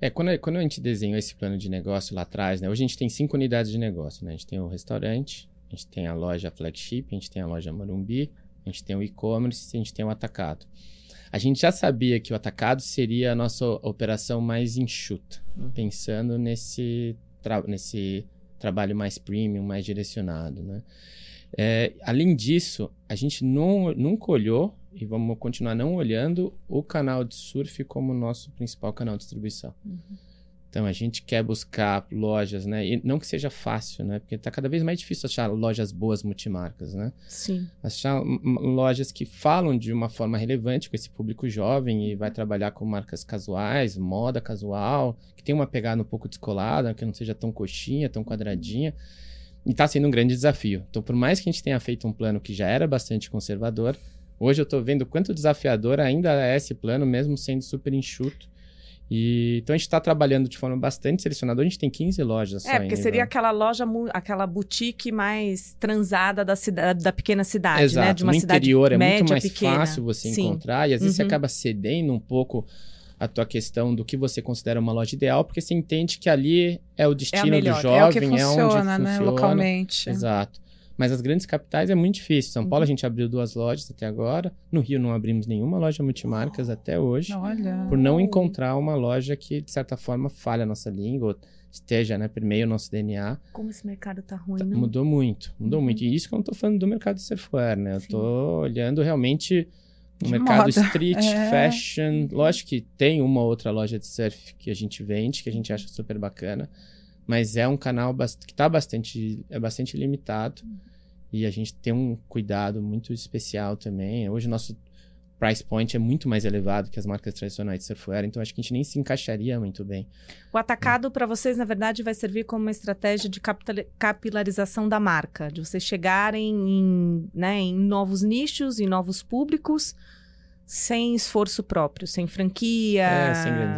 É, quando, quando a gente desenhou esse plano de negócio lá atrás, né? Hoje a gente tem cinco unidades de negócio, né? A gente tem o restaurante, a gente tem a loja flagship, a gente tem a loja Morumbi, a gente tem o e-commerce e a gente tem o atacado. A gente já sabia que o atacado seria a nossa operação mais enxuta, Uhum. pensando nesse, tra- nesse trabalho mais premium, mais direcionado, né? É, além disso, a gente não, nunca olhou e vamos continuar não olhando o canal de surf como nosso principal canal de distribuição. Uhum. Então a gente quer buscar lojas, né? E não que seja fácil, né? Porque está cada vez mais difícil achar lojas boas multimarcas, né? Sim. Achar lojas que falam de uma forma relevante com esse público jovem e vai trabalhar com marcas casuais, moda casual, que tem uma pegada um pouco descolada, que não seja tão coxinha, tão quadradinha. E está sendo um grande desafio. Então, por mais que a gente tenha feito um plano que já era bastante conservador, hoje eu estou vendo quanto desafiador ainda é esse plano, mesmo sendo super enxuto. E, então a gente está trabalhando de forma bastante selecionada. A gente tem 15 lojas É, porque seria aquela loja, aquela boutique mais transada da, cidade, da pequena cidade, Exato. né? De uma no cidade interior média, é muito mais pequena. fácil você Sim. encontrar. E às vezes uhum. você acaba cedendo um pouco a tua questão do que você considera uma loja ideal, porque você entende que ali é o destino é do jovem, é, o que funciona, é onde funciona, né? Localmente. Exato. Mas as grandes capitais é muito difícil. São Paulo a uhum. gente abriu duas lojas até agora. No Rio não abrimos nenhuma loja multimarcas até hoje. Olha. Por não encontrar uma loja que, de certa forma, falha a nossa língua, ou esteja né, por meio do nosso DNA. Como esse mercado tá ruim, não? Mudou muito, mudou uhum. muito. E isso que eu não tô falando do mercado de surfwear, né? Eu Sim. tô olhando realmente o mercado moda. street, é. fashion. Lógico que tem uma outra loja de surf que a gente vende, que a gente acha super bacana. Mas é um canal que tá bastante, é bastante limitado. Uhum. E a gente tem um cuidado muito especial também. Hoje o nosso price point é muito mais elevado que as marcas tradicionais de surfwear, então acho que a gente nem se encaixaria muito bem. O atacado é. para vocês, na verdade, vai servir como uma estratégia de capilarização da marca, de vocês chegarem em, né, em novos nichos, em novos públicos, sem esforço próprio, sem franquia, é,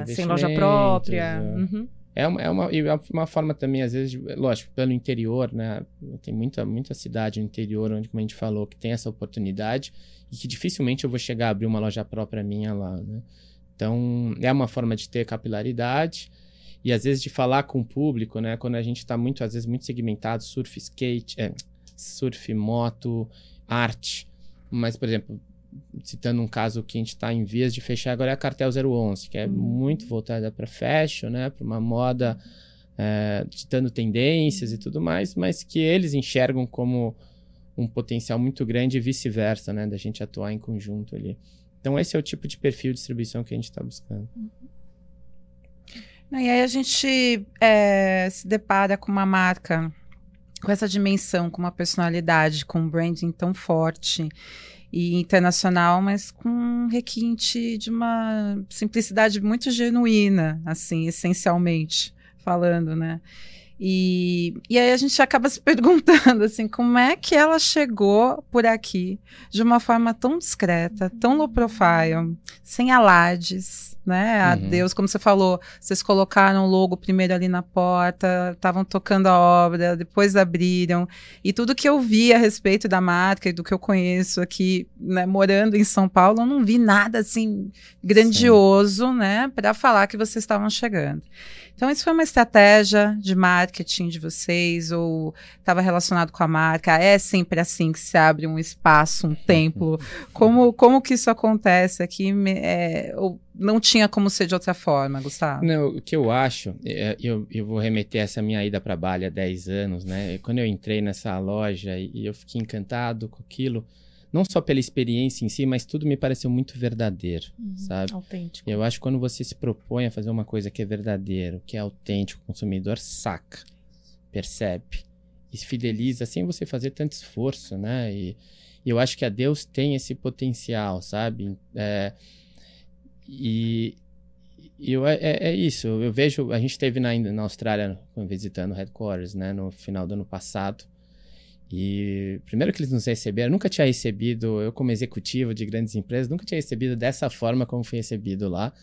sem, sem, loja própria. É. Uhum. É uma, é uma, é uma forma também, às vezes, lógico, pelo interior, né? Tem muita, muita cidade no interior, onde, como a gente falou, que tem essa oportunidade e que dificilmente eu vou chegar a abrir uma loja própria minha lá, né? Então, é uma forma de ter capilaridade e, às vezes, de falar com o público, né? Quando a gente está muito, às vezes, muito segmentado, surf, skate, é, surf, moto, arte. Mas, por exemplo, citando um caso que a gente está em vias de fechar agora é a Cartel 011, que é uhum. muito voltada para fashion, né, para uma moda é, ditando tendências e tudo mais, mas que eles enxergam como um potencial muito grande e vice-versa, né, da gente atuar em conjunto ali. Então esse é o tipo de perfil de distribuição que a gente está buscando. Uhum. E aí a gente é, se depara com uma marca com essa dimensão, com uma personalidade, com um branding tão forte e internacional, mas com um requinte de uma simplicidade muito genuína, assim, essencialmente falando, né? E, e aí a gente acaba se <laughs> perguntando assim, como é que ela chegou por aqui de uma forma tão discreta, tão low profile, sem alardes, né? Uhum. Deus, como você falou, vocês colocaram o logo primeiro ali na porta, estavam tocando a obra, depois abriram. E tudo que eu vi a respeito da marca e do que eu conheço aqui, né, morando em São Paulo, eu não vi nada assim grandioso, Sim. né, para falar que vocês estavam chegando. Então, isso foi uma estratégia de marketing de vocês ou estava relacionado com a marca? É sempre assim que se abre um espaço, um templo? <laughs> Como, como que isso acontece aqui? É, ou não tinha como ser de outra forma, Gustavo? Não, o que eu acho, é, eu, eu vou remeter essa minha ida para Bali há 10 anos, né? Quando eu entrei nessa loja e eu fiquei encantado com aquilo, não só pela experiência em si, mas tudo me pareceu muito verdadeiro, uhum, sabe? Autêntico. Eu acho que quando você se propõe a fazer uma coisa que é verdadeiro, que é autêntico, o consumidor saca, percebe e se fideliza sem você fazer tanto esforço, né? E, e eu acho que a Deus tem esse potencial, sabe? É, e, eu, é, é, é isso, eu vejo, a gente esteve na, na Austrália visitando o headquarters, né, no final do ano passado, e primeiro que eles nos receberam, nunca tinha recebido, eu como executivo de grandes empresas, nunca tinha recebido dessa forma como fui recebido lá.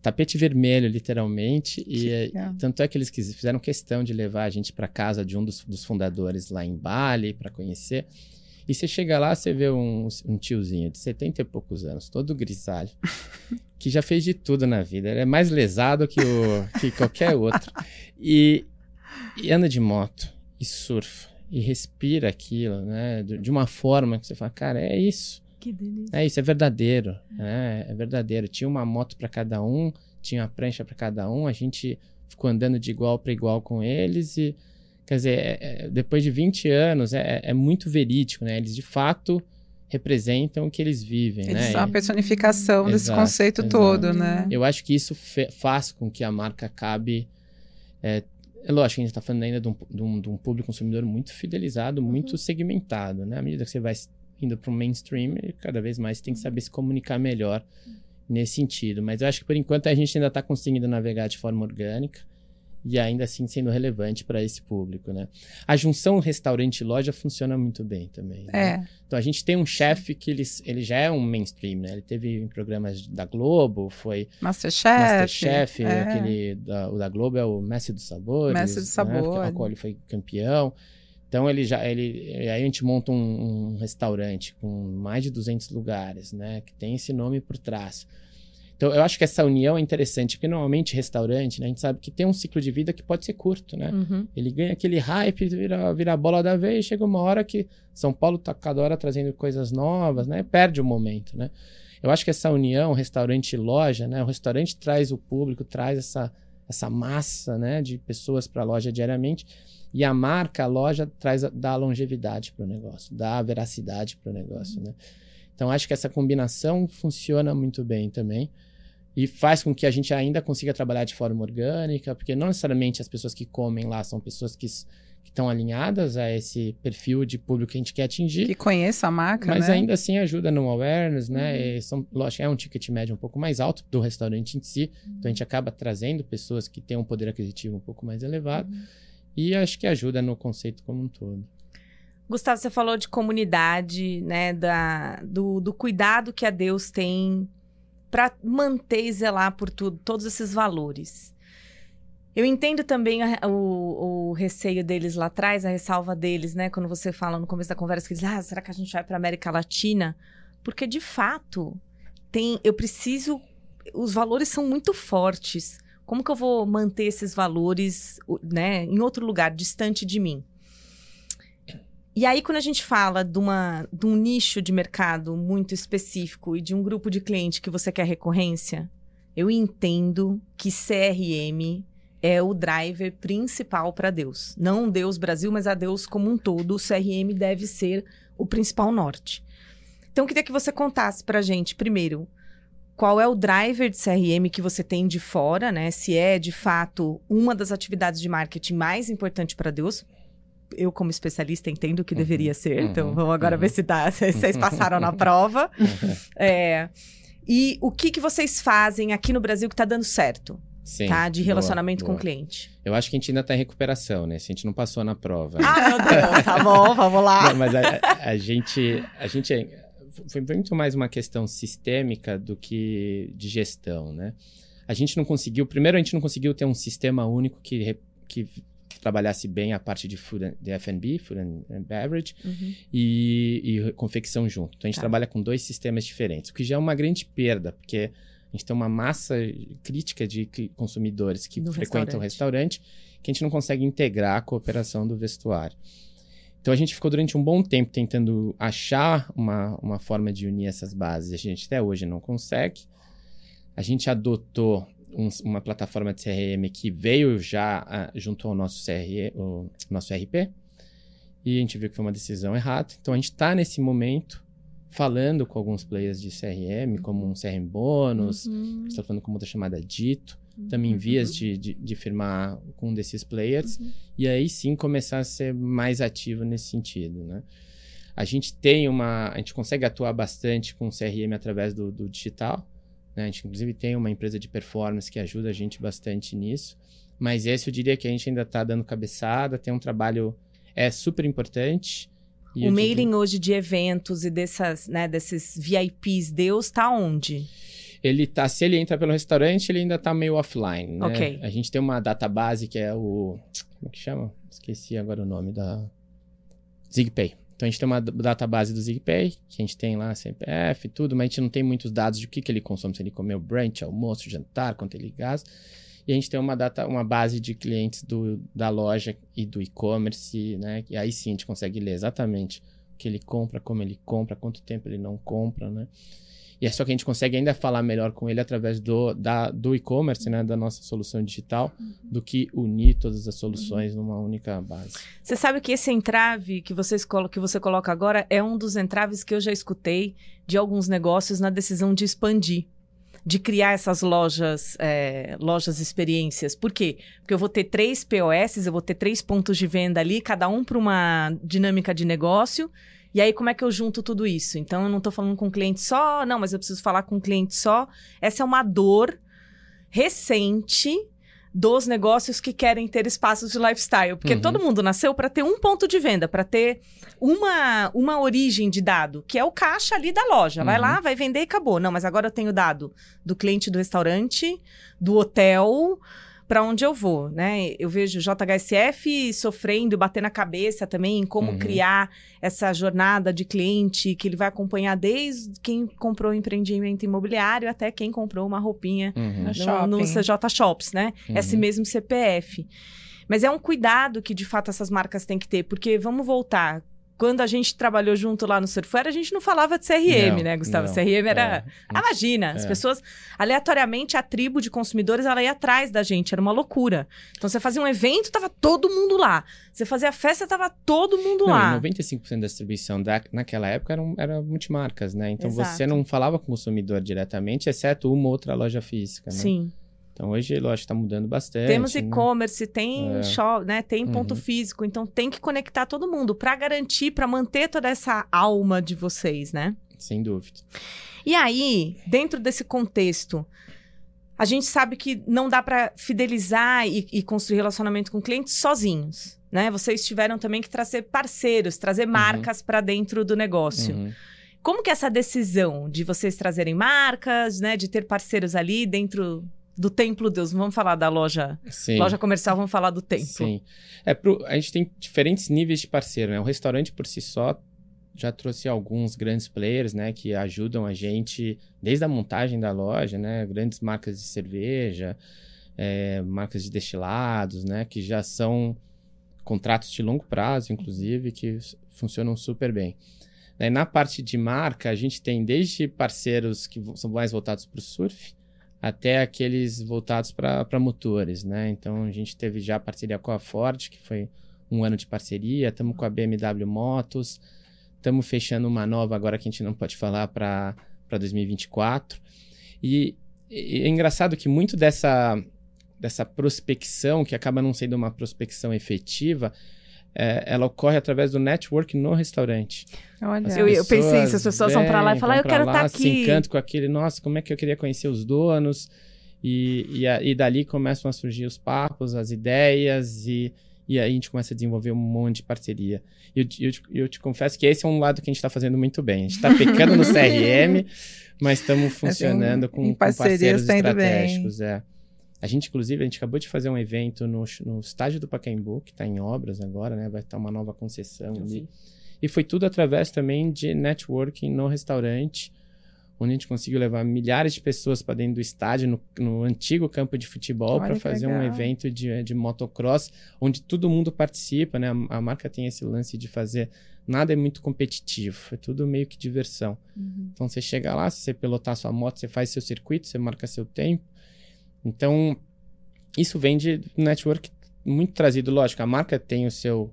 Tapete vermelho, literalmente. E tanto é que eles fizeram questão de levar a gente para casa de um dos, dos, fundadores lá em Bali para conhecer. E você chega lá, você vê um, um, tiozinho de 70 e poucos anos, todo grisalho, <laughs> que já fez de tudo na vida. Ele é mais lesado que, o, que qualquer outro. <laughs> E, e anda de moto e surfa e respira aquilo, né? De, uma forma que você fala, cara, é isso. Que delícia. É isso, é verdadeiro. É, é verdadeiro. Tinha uma moto para cada um, tinha uma prancha para cada um, a gente ficou andando de igual para igual com eles e Quer dizer, é, é, depois de 20 anos, é, é, muito verídico, né? Eles de fato representam o que eles vivem, eles né? são a personificação exato, desse conceito exato. todo, né? Eu acho que isso faz com que a marca acabe é, é lógico, a gente está falando ainda de um, de, um, de um, público consumidor muito fidelizado, muito uhum. segmentado, né? À medida que você vai indo para o mainstream, cada vez mais tem que saber se comunicar melhor nesse sentido. Mas eu acho que por enquanto a gente ainda está conseguindo navegar de forma orgânica e ainda assim sendo relevante para esse público, né? A junção restaurante-loja funciona muito bem também. Né? É. Então a gente tem um chefe que ele, ele já é um mainstream, né? Ele teve em programas da Globo, foi Masterchef, Masterchef, é. aquele da, o da Globo é o Mestre dos Sabores, Mestre dos Sabores, né? qual ele foi campeão. Então ele já ele aí a gente monta um, um restaurante com mais de 200 lugares, né? Que tem esse nome por trás. Então, eu acho que essa união é interessante, porque normalmente restaurante, né, a gente sabe que tem um ciclo de vida que pode ser curto, né? Uhum. Ele ganha aquele hype, vira, vira a bola da vez, chega uma hora que São Paulo tá cada hora trazendo coisas novas, né? Perde o momento, né? Eu acho que essa união restaurante loja, né? O restaurante traz o público, traz essa, essa massa, né, de pessoas para a loja diariamente. E a marca, a loja, traz dá longevidade para o negócio, dá veracidade para o negócio, uhum. né? Então, acho que essa combinação funciona muito bem também e faz com que a gente ainda consiga trabalhar de forma orgânica, porque não necessariamente as pessoas que comem lá são pessoas que estão alinhadas a esse perfil de público que a gente quer atingir. Que conheça a marca, Mas né? ainda assim ajuda no awareness, né? Uhum. São, lógico, é um ticket médio um pouco mais alto do restaurante em si, uhum. então a gente acaba trazendo pessoas que têm um poder aquisitivo um pouco mais elevado, uhum. e acho que ajuda no conceito como um todo. Gustavo, você falou de comunidade, né? Da, do, do cuidado que a Deus tem para manter e zelar por tudo, todos esses valores. Eu entendo também a, o, o, receio deles lá atrás, a ressalva deles, né? Quando você fala no começo da conversa que eles, ah, será que a gente vai para América Latina? Porque de fato tem, eu preciso, os valores são muito fortes. Como que eu vou manter esses valores, né, em outro lugar, distante de mim? E aí, quando a gente fala de, uma, de um nicho de mercado muito específico e de um grupo de cliente que você quer recorrência, eu entendo que CRM é o driver principal para Deus. Não Deus Brasil, mas a Deus como um todo. O CRM deve ser o principal norte. Então, eu queria que você contasse para a gente, primeiro, qual é o driver de CRM que você tem de fora, né? Se é, de fato, uma das atividades de marketing mais importante para Deus eu, como especialista, entendo que uhum, deveria ser. Uhum, então, vamos agora uhum. ver se, dá, <laughs> se vocês passaram na prova. <laughs> É, e o que, que vocês fazem aqui no Brasil que está dando certo? Sim, tá? De relacionamento boa, boa. com o cliente. Eu acho que a gente ainda está em recuperação, né? Se a gente não passou na prova. Ah, meu Deus, tá bom, vamos lá. <laughs> Não, mas a, a, gente, a gente é, foi muito mais uma questão sistêmica do que de gestão, né? A gente não conseguiu, primeiro a gente não conseguiu ter um sistema único que, que trabalhasse bem a parte de, food, de F&B, food and beverage, uhum. e, e, confecção junto. Então a gente tá. trabalha com dois sistemas diferentes, o que já é uma grande perda, porque a gente tem uma massa crítica de consumidores que do frequentam o restaurante que a gente não consegue integrar a cooperação do vestuário. Então a gente ficou durante um bom tempo tentando achar uma, uma forma de unir essas bases. A gente até hoje não consegue. A gente adotou um, uma plataforma de CRM que veio já uh, junto ao nosso, CR, o nosso RP. E a gente viu que foi uma decisão errada. Então a gente está nesse momento falando com alguns players de CRM, como um CRM bônus, uhum. está falando com outra chamada Dito, uhum. também em vias uhum. de, de, de, firmar com um desses players, uhum. e aí sim começar a ser mais ativo nesse sentido, né? A gente tem uma, a gente consegue atuar bastante com CRM através do, do digital, né? A gente, inclusive, tem uma empresa de performance que ajuda a gente bastante nisso. Mas esse eu diria que a gente ainda está dando cabeçada, tem um trabalho é super importante. o mailing diria... hoje de eventos e dessas, né, desses VIPs, Deus está onde? Ele tá, se ele entra pelo restaurante, ele ainda está meio offline, né? Okay. A gente tem uma database que é o como é que chama? Esqueci agora o nome da ZigPay. Então a gente tem uma database do ZigPay, que a gente tem lá CPF e tudo, mas a gente não tem muitos dados de o que, que ele consome, se ele comeu brunch, almoço, jantar, quanto ele gasta. E a gente tem uma, data, uma base de clientes do, da loja e do e-commerce, né? E aí sim a gente consegue ler exatamente o que ele compra, como ele compra, quanto tempo ele não compra, né? E é só que a gente consegue ainda falar melhor com ele através do, do e-commerce, né, da nossa solução digital, do que unir todas as soluções numa única base. Você sabe que esse entrave que, vocês, que você coloca agora é um dos entraves que eu já escutei de alguns negócios na decisão de expandir de criar essas lojas, é, lojas experiências. Por quê? Porque eu vou ter três POS, eu vou ter três pontos de venda ali, cada um para uma dinâmica de negócio. E aí, como é que eu junto tudo isso? Então, eu não estou falando com um cliente só, não, mas eu preciso falar com um cliente só. Essa é uma dor recente dos negócios que querem ter espaços de lifestyle. Porque uhum. todo mundo nasceu para ter um ponto de venda, para ter uma, uma origem de dado, que é o caixa ali da loja. Vai uhum. lá, vai vender e acabou. Não, mas agora eu tenho dado do cliente do restaurante, do hotel para onde eu vou, né? Eu vejo JHSF sofrendo e batendo a cabeça também em como uhum. criar essa jornada de cliente que ele vai acompanhar desde quem comprou um empreendimento imobiliário até quem comprou uma roupinha uhum. no, no, CJ Shops, né? Uhum. Esse mesmo CPF. Mas é um cuidado que de fato essas marcas têm que ter, porque vamos voltar quando a gente trabalhou junto lá no Surfware, a gente não falava de CRM, não, né, Gustavo? Não, CRM era. É, ah, imagina, é. as pessoas, aleatoriamente, a tribo de consumidores, ela ia atrás da gente, era uma loucura. Então, você fazia um evento, tava todo mundo lá. Você fazia a festa, tava todo mundo não, lá. 95% da distribuição da, naquela época eram, era multimarcas, né? Então, Exato. você não falava com o consumidor diretamente, exceto uma outra loja física, né? Sim. Então hoje, lógico, está mudando bastante. Temos né? e-commerce, tem é. shop, né? Tem ponto uhum. físico, então tem que conectar todo mundo para garantir, para manter toda essa alma de vocês, né? Sem dúvida. E aí, dentro desse contexto, a gente sabe que não dá para fidelizar e, e, construir relacionamento com clientes sozinhos, né? Vocês tiveram também que trazer parceiros, trazer uhum. marcas para dentro do negócio. Uhum. Como que é essa decisão de vocês trazerem marcas, né, de ter parceiros ali dentro do Templo Deus. Vamos falar da loja, Sim. loja comercial, vamos falar do templo. Sim. É pro, a gente tem diferentes níveis de parceiro, né? O restaurante por si só já trouxe alguns grandes players, né, que ajudam a gente desde a montagem da loja, né, grandes marcas de cerveja, é, marcas de destilados, né, que já são contratos de longo prazo, inclusive, que funcionam super bem. na parte de marca, a gente tem desde parceiros que são mais voltados para o surf, até aqueles voltados para motores, né? Então a gente teve já parceria com a Ford, que foi um ano de parceria, estamos com a BMW Motos, estamos fechando uma nova agora que a gente não pode falar para 2024. E, e é engraçado que muito dessa, dessa prospecção, que acaba não sendo uma prospecção efetiva, é, ela ocorre através do network no restaurante. Olha, eu, eu, pensei isso, as pessoas vão para lá e falam, eu quero estar tá aqui. Se encantam com aquele, nossa, como é que eu queria conhecer os donos. E, e, a, e dali começam a surgir os papos, as ideias, e, e aí a gente começa a desenvolver um monte de parceria. E eu, eu, eu, te confesso que esse é um lado que a gente está fazendo muito bem. A gente está pecando no CRM, <laughs> mas estamos assim, funcionando assim, com, com parceiros estratégicos. É. A gente, inclusive, a gente acabou de fazer um evento no, no estádio do Pacaembu, que está em obras agora, né? Vai estar uma nova concessão ali. E foi tudo através também de networking no restaurante, onde a gente conseguiu levar milhares de pessoas para dentro do estádio, no, no, antigo campo de futebol, para fazer legal. um evento de, de motocross, onde todo mundo participa, né? A, a, marca tem esse lance de fazer. Nada é muito competitivo, é tudo meio que diversão. Uhum. Então você chega lá, se você pilotar sua moto, você faz seu circuito, você marca seu tempo então, isso vem de network muito trazido, lógico, a marca tem o seu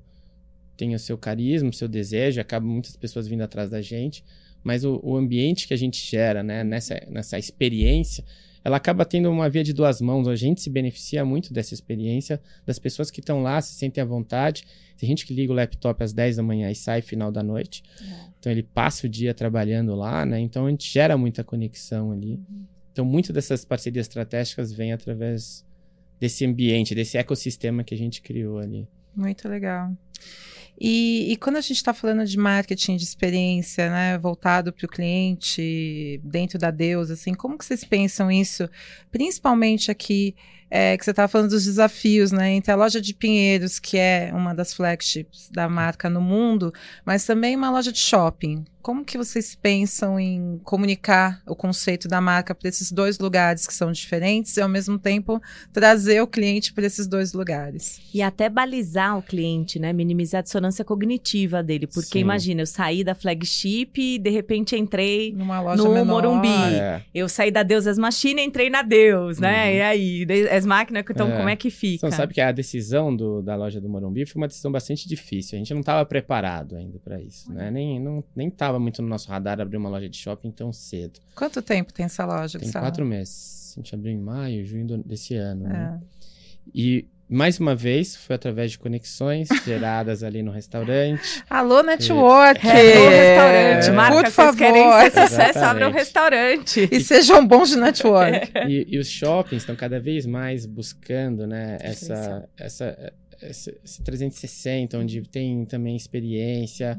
tem o seu carisma, o seu desejo, acaba muitas pessoas vindo atrás da gente, mas o, o ambiente que a gente gera, né, nessa, nessa experiência, ela acaba tendo uma via de duas mãos. A gente se beneficia muito dessa experiência, das pessoas que estão lá, se sentem à vontade. Tem gente que liga o laptop às 10 da manhã e sai final da noite. É. Então ele passa o dia trabalhando lá, né? Então a gente gera muita conexão ali. Uhum. Então, muito dessas parcerias estratégicas vem através desse ambiente, desse ecossistema que a gente criou ali. Muito legal. E, e, quando a gente está falando de marketing de experiência, né, voltado para o cliente, dentro da Deus, assim, como que vocês pensam isso? Principalmente aqui é, que você estava falando dos desafios, né? Entre a loja de Pinheiros, que é uma das flagships da marca no mundo, mas também uma loja de shopping. Como que vocês pensam em comunicar o conceito da marca para esses dois lugares que são diferentes e, ao mesmo tempo, trazer o cliente para esses dois lugares? E até balizar o cliente, né? minimizar a dissonância cognitiva dele. Porque Sim. imagina, eu saí da flagship e de repente entrei Numa loja no menor. Morumbi. É. Eu saí da Deus Machina e entrei na Deus, né? Uhum. E aí, de- Ex Máquina, então É. como é que fica? Você sabe que a decisão do- da loja do Morumbi foi uma decisão bastante difícil. A gente não estava preparado ainda para isso, né? Nem não nem estava muito no nosso radar abrir uma loja de shopping tão cedo. Quanto tempo tem essa loja? Tem quatro meses. A gente abriu em maio, junho desse ano. né? É. E mais uma vez foi através de conexões <laughs> geradas ali no restaurante. Alô, network! É, o restaurante, É. marca, Por vocês favor. querem ser sucesso, Exatamente. abra um restaurante. E sejam bons de network. <laughs> E, e os shoppings estão cada vez mais buscando, né, essa, essa, essa, esse 360, onde tem também experiência.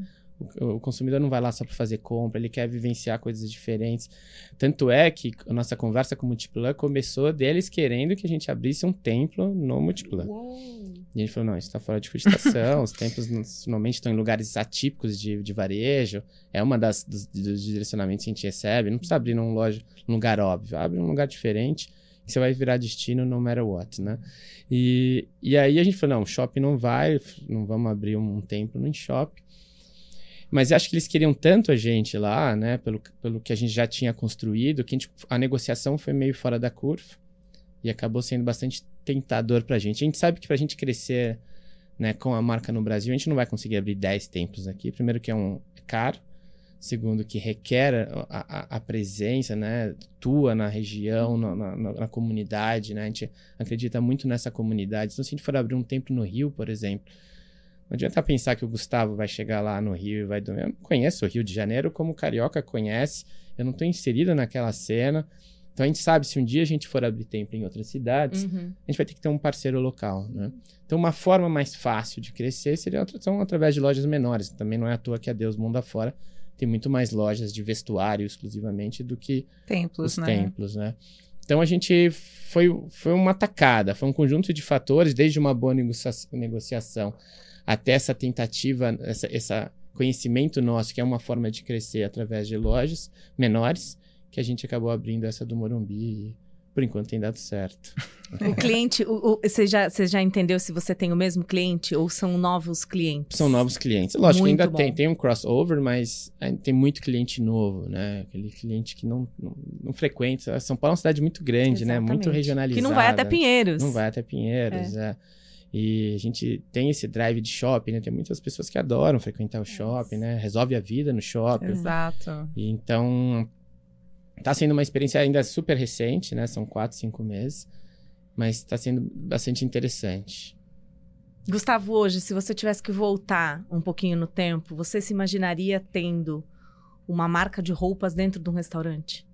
O, o consumidor não vai lá só para fazer compra, ele quer vivenciar coisas diferentes. Tanto é que a nossa conversa com o Multiplan começou deles querendo que a gente abrisse um templo no Multiplan. E a gente falou, não, isso está fora de cogitação, <laughs> os templos normalmente estão em lugares atípicos de, de varejo, é uma das dos, dos direcionamentos que a gente recebe, não precisa abrir num, loja, num lugar óbvio, abre num lugar diferente, que você vai virar destino no matter what, né? E, e aí a gente falou, não, shopping não vai, não vamos abrir um, um templo no shopping. Mas acho que eles queriam tanto a gente lá, né, pelo, pelo que a gente já tinha construído, que a, gente- a negociação foi meio fora da curva e acabou sendo bastante tentador pra gente. A gente sabe que pra gente crescer né, com a marca no Brasil, a gente não vai conseguir abrir 10 templos aqui. Primeiro que é um é caro, segundo que requer a, a- a presença, né, tua na região, na- na- na comunidade, né? A gente acredita muito nessa comunidade. Então, se a gente for abrir um templo no Rio, por exemplo, não adianta pensar que o Gustavo vai chegar lá no Rio e vai dormir. Eu não conheço o Rio de Janeiro como o Carioca conhece. Eu não estou inserido naquela cena. Então a gente sabe, se um dia a gente for abrir templo em outras cidades, Uhum. a gente vai ter que ter um parceiro local, né? Então uma forma mais fácil de crescer seria são através de lojas menores. Também não é à toa que a Deus Mundo afora tem muito mais lojas de vestuário exclusivamente do que Templos, os né? templos, né? Então a gente foi, foi uma tacada, foi um conjunto de fatores, desde uma boa negocia- negociação até essa tentativa, essa, essa conhecimento nosso, que é uma forma de crescer através de lojas menores, que a gente acabou abrindo essa do Morumbi e por enquanto tem dado certo. <laughs> O cliente, o- o- você, já, você já entendeu se você tem o mesmo cliente ou são novos clientes? São novos clientes. Lógico Muito que ainda bom. tem, tem um crossover, mas tem muito cliente novo, né? Aquele cliente que não, não, não frequenta. São Paulo é uma cidade muito grande, né? Muito Exatamente. regionalizada. Que não vai até Pinheiros. Não vai até Pinheiros, é. E a gente tem esse drive de shopping, né? Tem muitas pessoas que adoram frequentar o shopping, né? Resolve a vida no shopping. Exato. E então, tá sendo uma experiência ainda super recente, né? São quatro, cinco meses. Mas tá sendo bastante interessante. Gustavo, hoje, se você tivesse que voltar um pouquinho no tempo, você se imaginaria tendo uma marca de roupas dentro de um restaurante?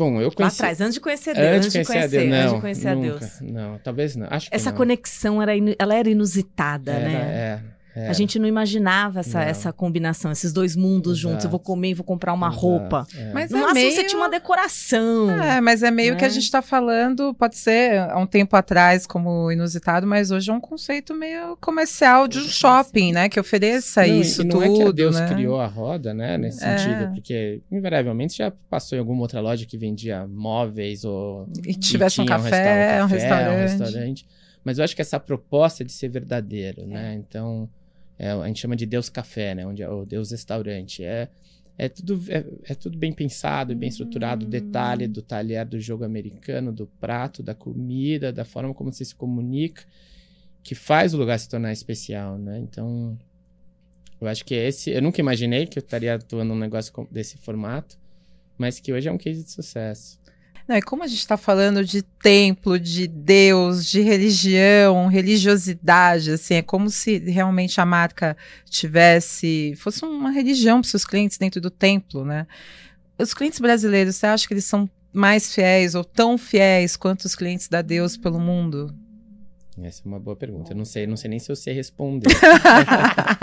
Bom, eu Lá conheci... atrás, antes de conhecer Deus. Antes de conhecer a Deus, antes não. de conhecer nunca, a Deus. Não, talvez não. Acho Essa não. conexão era, inu- ela era inusitada, Era, né? É, é. A gente não imaginava essa, Não. essa combinação, esses dois mundos juntos. Eu vou Exato. comer e vou comprar uma Exato, roupa. é. Mas No é máximo meio... você tinha uma decoração. É, mas é meio que a né? gente tá falando, pode ser há um tempo atrás como inusitado, mas hoje é um conceito meio comercial de um shopping, né? Que ofereça Não, e- isso e não tudo, é que Deus né? criou a roda, né? Nesse É. sentido, porque invariavelmente já passou em alguma outra loja que vendia móveis ou E tivesse um tinha café, um, resta- restaurante. um restaurante. Mas eu acho que essa proposta de ser verdadeiro, né? Então, é, a gente chama de Deus Café, né? Onde é o Deus Restaurante. É, é, tudo, é, é tudo bem pensado, bem estruturado. O detalhe do talher do jogo americano, do prato, da comida, da forma como você se comunica, que faz o lugar se tornar especial, né? Então, eu acho que esse... Eu nunca imaginei que eu estaria atuando num negócio desse formato, mas que hoje é um case de sucesso. Não, e como a gente está falando de templo, de Deus, de religião, religiosidade, assim, é como se realmente a marca tivesse, fosse uma religião para seus clientes dentro do templo, né? Os clientes brasileiros, você acha que eles são mais fiéis ou tão fiéis quanto os clientes da Deus pelo mundo? Essa é uma boa pergunta. Eu não sei, não sei nem se eu sei responder.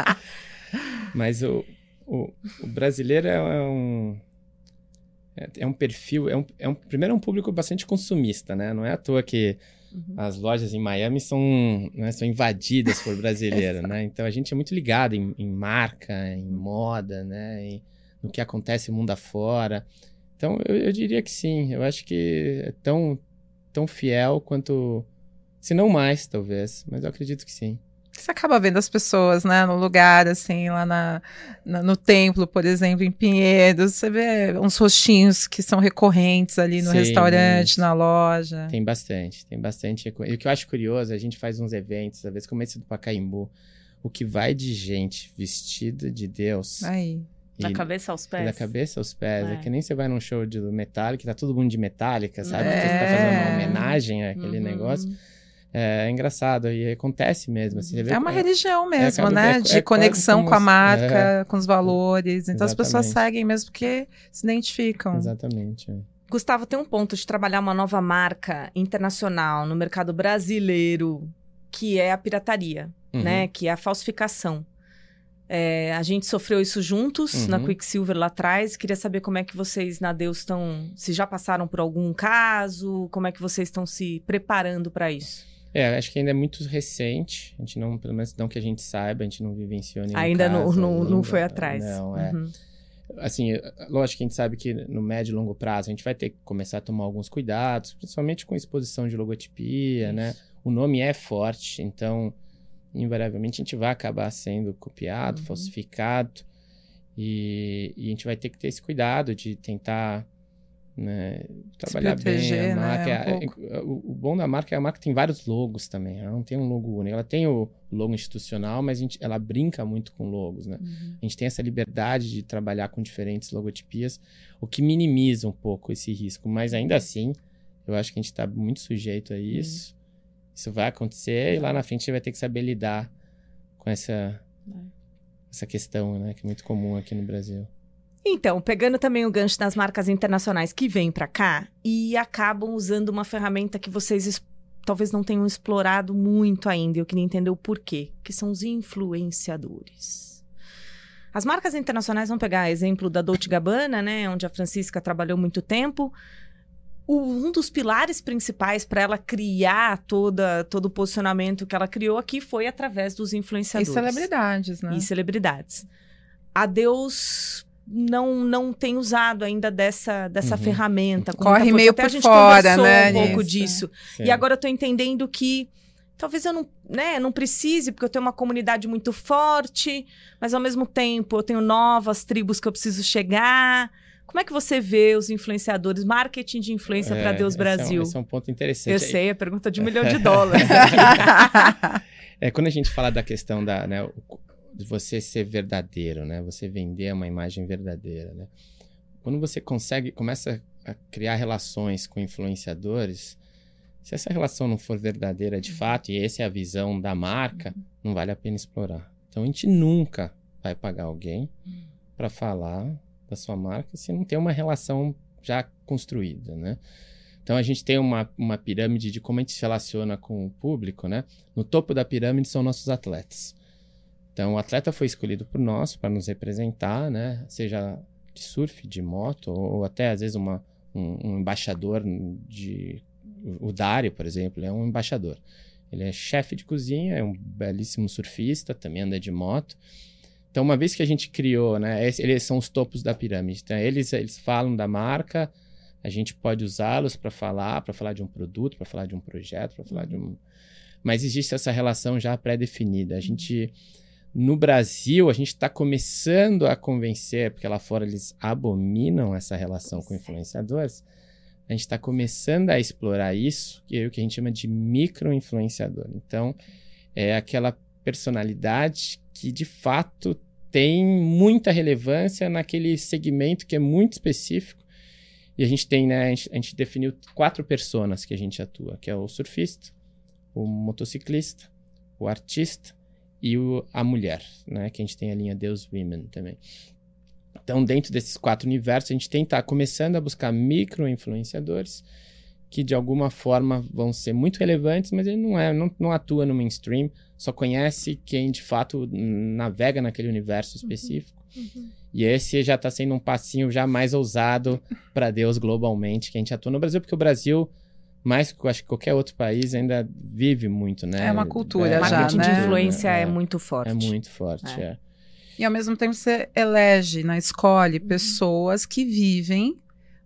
<laughs> Mas o, o, o brasileiro é um. É, é um perfil. É um, é um, primeiro, é um público bastante consumista, né? Não é à toa que Uhum. as lojas em Miami são, né, são invadidas por brasileiro, <laughs> né? Então a gente é muito ligado em, em marca, em moda, né? em- no que acontece mundo afora. Então eu, eu diria que sim. Eu acho que é tão, tão fiel quanto Se não mais, talvez, mas eu acredito que sim. Você acaba vendo as pessoas, né, no lugar, assim, lá na, na, no templo, por exemplo, em Pinheiros, você vê uns rostinhos que são recorrentes ali no Sim, restaurante, isso. na loja. Tem bastante, tem bastante. E o que eu acho curioso, a gente faz uns eventos, às vezes como esse do Pacaembu, o que vai de gente vestida de Deus. Aí. Da e- cabeça aos pés. Da cabeça aos pés. É. É. que nem você vai num show de Metallica, tá todo mundo de Metallica, sabe? É. Você tá fazendo uma homenagem àquele Uhum. negócio. É, engraçado e acontece mesmo. Assim, É uma que- religião mesmo, acaba- né? é- de é conexão com a marca, com os valores. Então as pessoas Exatamente. seguem mesmo porque se identificam. Exatamente. é. Gustavo, tem um ponto de trabalhar uma nova marca internacional no mercado brasileiro, que é a pirataria, Uhum. né? Que é a falsificação. É, a gente sofreu isso juntos na Uhum. Quicksilver lá atrás. Queria saber como é que vocês na Deus estão. Se já passaram por algum caso, como é que vocês estão se preparando para isso? É, acho que ainda é muito recente. A gente não, pelo menos não que a gente saiba, a gente não vivenciou nenhum ainda não, caso não, não ainda. foi atrás. Não, é. Uhum. Assim, lógico que a gente sabe que no médio e longo prazo a gente vai ter que começar a tomar alguns cuidados, principalmente com exposição de logotipia, né? O nome é forte, então invariavelmente a gente vai acabar sendo copiado, Uhum. falsificado, e, e a gente vai ter que ter esse cuidado de tentar né, trabalhar proteger, bem a né, marca. um É- o, o bom da marca é que a marca tem vários logos também, ela não tem um logo único. Ela tem o logo institucional, mas a gente, ela brinca muito com logos, né? Uhum. A gente tem essa liberdade de trabalhar com diferentes logotipias, o que minimiza um pouco esse risco. Mas ainda assim, eu acho que a gente está muito sujeito a isso. Isso vai acontecer e lá na frente a gente vai ter que saber lidar com essa, essa questão, né? Que é muito comum aqui no Brasil. Então, pegando também o gancho das marcas internacionais que vêm para cá e acabam usando uma ferramenta que vocês talvez não tenham explorado muito ainda, e eu queria entender o porquê, que são os influenciadores. As marcas internacionais vão pegar exemplo da Dolce Gabbana, né, onde a Francisca trabalhou muito tempo. O- um dos pilares principais para ela criar toda, todo o posicionamento que ela criou aqui foi através dos E influenciadores celebridades, né? e celebridades. A Deus não não tem usado ainda dessa, dessa Uhum. ferramenta. com Corre força. meio Até por a gente fora, conversou né, um pouco disso. Sim. E agora eu tô entendendo que talvez eu não, né, não precise, porque eu tenho uma comunidade muito forte, mas ao mesmo tempo eu tenho novas tribos que eu preciso chegar. Como é que você vê os influenciadores, marketing de influência para Deus esse é um- Brasil? Esse é um ponto interessante. eu sei, é pergunta de um milhão de <laughs> dólares. É, quando a gente fala da questão da, né, o- de você ser verdadeiro, né? Você vender uma imagem verdadeira, né? Quando você consegue, começa a criar relações com influenciadores, se essa relação não for verdadeira de fato, e essa é a visão da marca, não vale a pena explorar. Então a gente nunca vai pagar alguém para falar da sua marca se não tem uma relação já construída, né? Então a gente tem uma, uma pirâmide de como a gente se relaciona com o público, né? No topo da pirâmide são nossos atletas. Então o atleta foi escolhido por nós para nos representar, né? Seja de surf, de moto, ou até às vezes uma, um, um embaixador de. O Dário, por exemplo, é um embaixador. Ele é chefe de cozinha, é um belíssimo surfista, também anda de moto. Então, uma vez que a gente criou, né? Eles são os topos da pirâmide. Então, eles, eles falam da marca, a gente pode usá-los para falar, para falar de um produto, para falar de um projeto, para falar de um. Mas existe essa relação já pré-definida. A gente. No Brasil, a gente está começando a convencer, porque lá fora eles abominam essa relação com influenciadores. A gente está começando a explorar isso, que é o que a gente chama de micro-influenciador. Então, é aquela personalidade que de fato tem muita relevância naquele segmento que é muito específico. E a gente tem, né, a gente, a gente definiu quatro personas que a gente atua, que é o surfista, o motociclista, o artista e o, a mulher, né, que a gente tem a linha Deus Women também. Então, dentro desses quatro universos, a gente tem tá começando a buscar micro-influenciadores que de alguma forma vão ser muito relevantes, mas ele não é, não, não atua no mainstream, só conhece quem de fato navega naquele universo específico. E esse já está sendo um passinho já mais ousado para Deus globalmente, que a gente atua no Brasil, porque o Brasil, mais que eu acho que qualquer outro país, ainda vive muito, né? É uma cultura É, já, marketing de né? influência é, é, muito forte. É muito forte, É. é. E ao mesmo tempo você elege, né, escolhe pessoas que vivem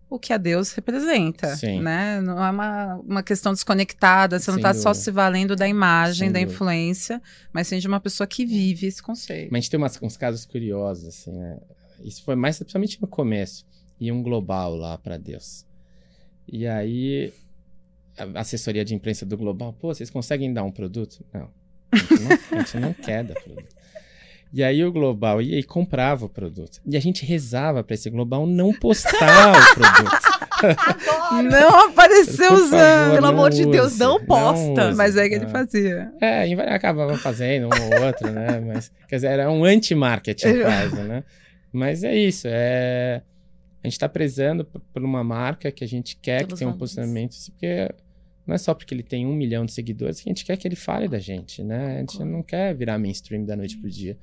o que a Deus representa, Sim. né? Não é uma, uma questão desconectada, você não está só se valendo da imagem, Sem da dúvida. influência, mas sim de uma pessoa que vive esse conceito. Mas a gente tem umas- uns casos curiosos, assim, né? Isso foi mais, principalmente no começo. E um global lá pra Deus. E aí, assessoria de imprensa do global, pô, vocês conseguem dar um produto? Não. A gente não, a gente não <laughs> quer dar produto. E aí o global ia e comprava o produto. E a gente rezava pra esse global não postar o produto. Não apareceu usando! Pelo amor de Deus, não posta. use. Mas é que ele Ah. fazia. É, e vai- acabava fazendo um ou outro, né? Mas, quer dizer, era um anti-marketing <laughs> quase, né? Mas é isso, é... A gente tá prezando por uma marca que a gente quer Pelos que tenha um posicionamento, porque não é só porque ele tem um milhão de seguidores que a gente quer que ele fale da gente, né? A gente não quer virar mainstream da noite pro dia.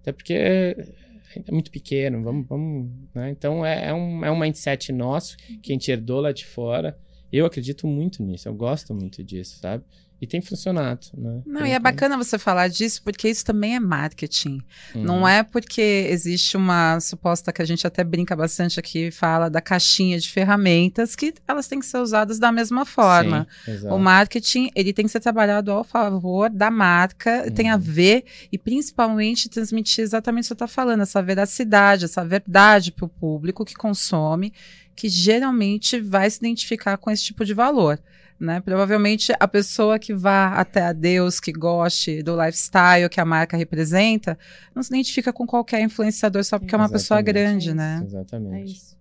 Até porque é muito pequeno, vamos, vamos né? Então é, é um, é um mindset nosso que a gente herdou lá de fora. Eu acredito muito nisso, eu gosto muito disso, sabe? E tem funcionado, né? Não, e é bacana você falar disso, porque isso também é marketing. Uhum. Não é porque existe uma suposta que a gente até brinca bastante aqui, fala da caixinha de ferramentas, que elas têm que ser usadas da mesma forma. Sim. O marketing, ele tem que ser trabalhado ao favor da marca, tem a Uhum. ver e principalmente transmitir exatamente o que você está falando, essa veracidade, essa verdade para o público que consome, que geralmente vai se identificar com esse tipo de valor. Né? Provavelmente a pessoa que vá até a Deus, que goste do lifestyle que a marca representa, não se identifica com qualquer influenciador só porque é uma pessoa grande, É né? É Exatamente. isso.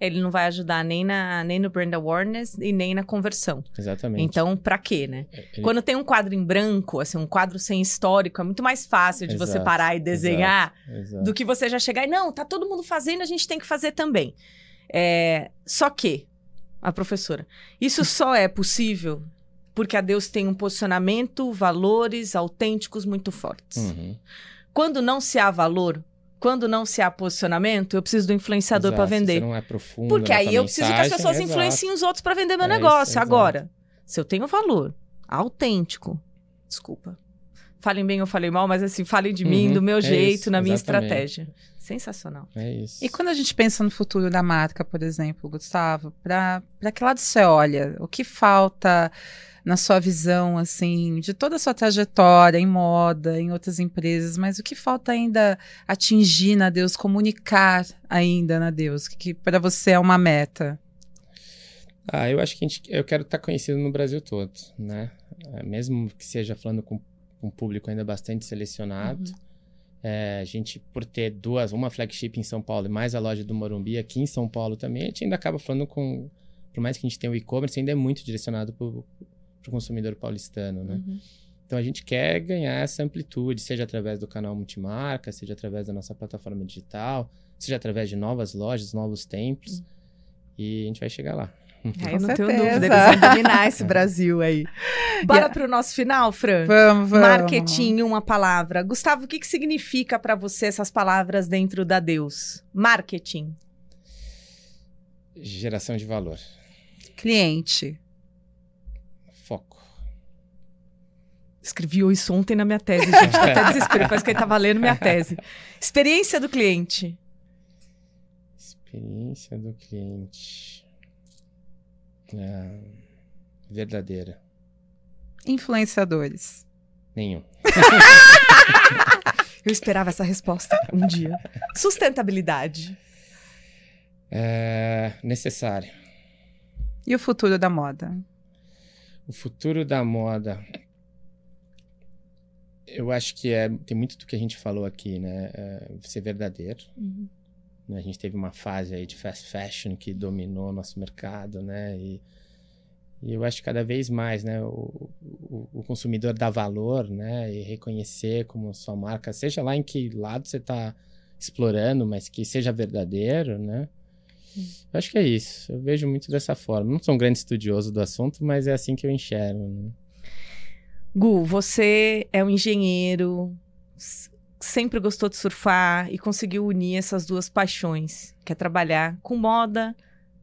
Ele não vai ajudar nem, na, nem no brand awareness e nem na conversão. Exatamente. Então, pra quê, né? Ele- Quando tem um quadro em branco, assim, um quadro sem histórico, é muito mais fácil de você Exato, parar e desenhar Exato. do que você já chegar e, não, tá todo mundo fazendo, a gente tem que fazer também. É, só que, a professora, isso só é possível porque a Deus tem um posicionamento, valores autênticos muito fortes. Uhum. Quando não se há valor, quando não se há posicionamento, eu preciso do influenciador para vender. Não é profundo Porque aí eu preciso que as pessoas exato. influenciem os outros para vender meu É isso, negócio. exato. Agora, se eu tenho valor autêntico, desculpa. Falem bem ou falem mal, mas assim, falem de mim, Uhum, do meu é jeito, isso, na minha exatamente. estratégia. Sensacional. É isso. E quando a gente pensa no futuro da marca, por exemplo, Gustavo, para que lado você olha? O que falta na sua visão, assim, de toda a sua trajetória em moda, em outras empresas, mas o que falta ainda atingir na Deus, comunicar ainda na Deus, que, que para você é uma meta? Ah, eu acho que a gente, eu quero estar conhecido no Brasil todo, né? É, Mesmo que seja falando com um público ainda bastante selecionado. Uhum. É, a gente, por ter duas, uma flagship em São Paulo e mais a loja do Morumbi aqui em São Paulo também, a gente ainda acaba falando com. Por mais que a gente tenha o e-commerce, ainda é muito direcionado para o consumidor paulistano, né? Uhum. Então a gente quer ganhar essa amplitude, seja através do canal multimarca, seja através da nossa plataforma digital, seja através de novas lojas, novos templos. E a gente vai chegar lá. Aí eu não tenho certeza. dúvida, eles vão dominar esse Brasil aí. Bora Yeah. pro nosso final, Fran? Vamos, vamos. Marketing, uma palavra. Gustavo, o que, que significa para você essas palavras dentro da Deus? Marketing. Geração de valor. Cliente. Foco. Escrevi isso ontem na minha tese, gente. Dá até desespero, parece que ele tava lendo minha tese. Experiência do cliente. Experiência do cliente. É, verdadeira. Influenciadores. Nenhum. <laughs> Eu esperava essa resposta um dia. Sustentabilidade. É, necessário. E o futuro da moda? O futuro da moda. Eu acho que é, tem muito do que a gente falou aqui, né? É, ser verdadeiro. né? A gente teve uma fase aí de fast fashion que dominou o nosso mercado, né? E, e eu acho que cada vez mais, né? O, o, o consumidor dá valor, né? E reconhecer como sua marca, seja lá em que lado você está explorando, mas que seja verdadeiro, né? Eu acho que é isso. Eu vejo muito dessa forma. Não sou um grande estudioso do assunto, mas é assim que eu enxergo. Né? Gu, você é um engenheiro, sempre gostou de surfar e conseguiu unir essas duas paixões, que é trabalhar com moda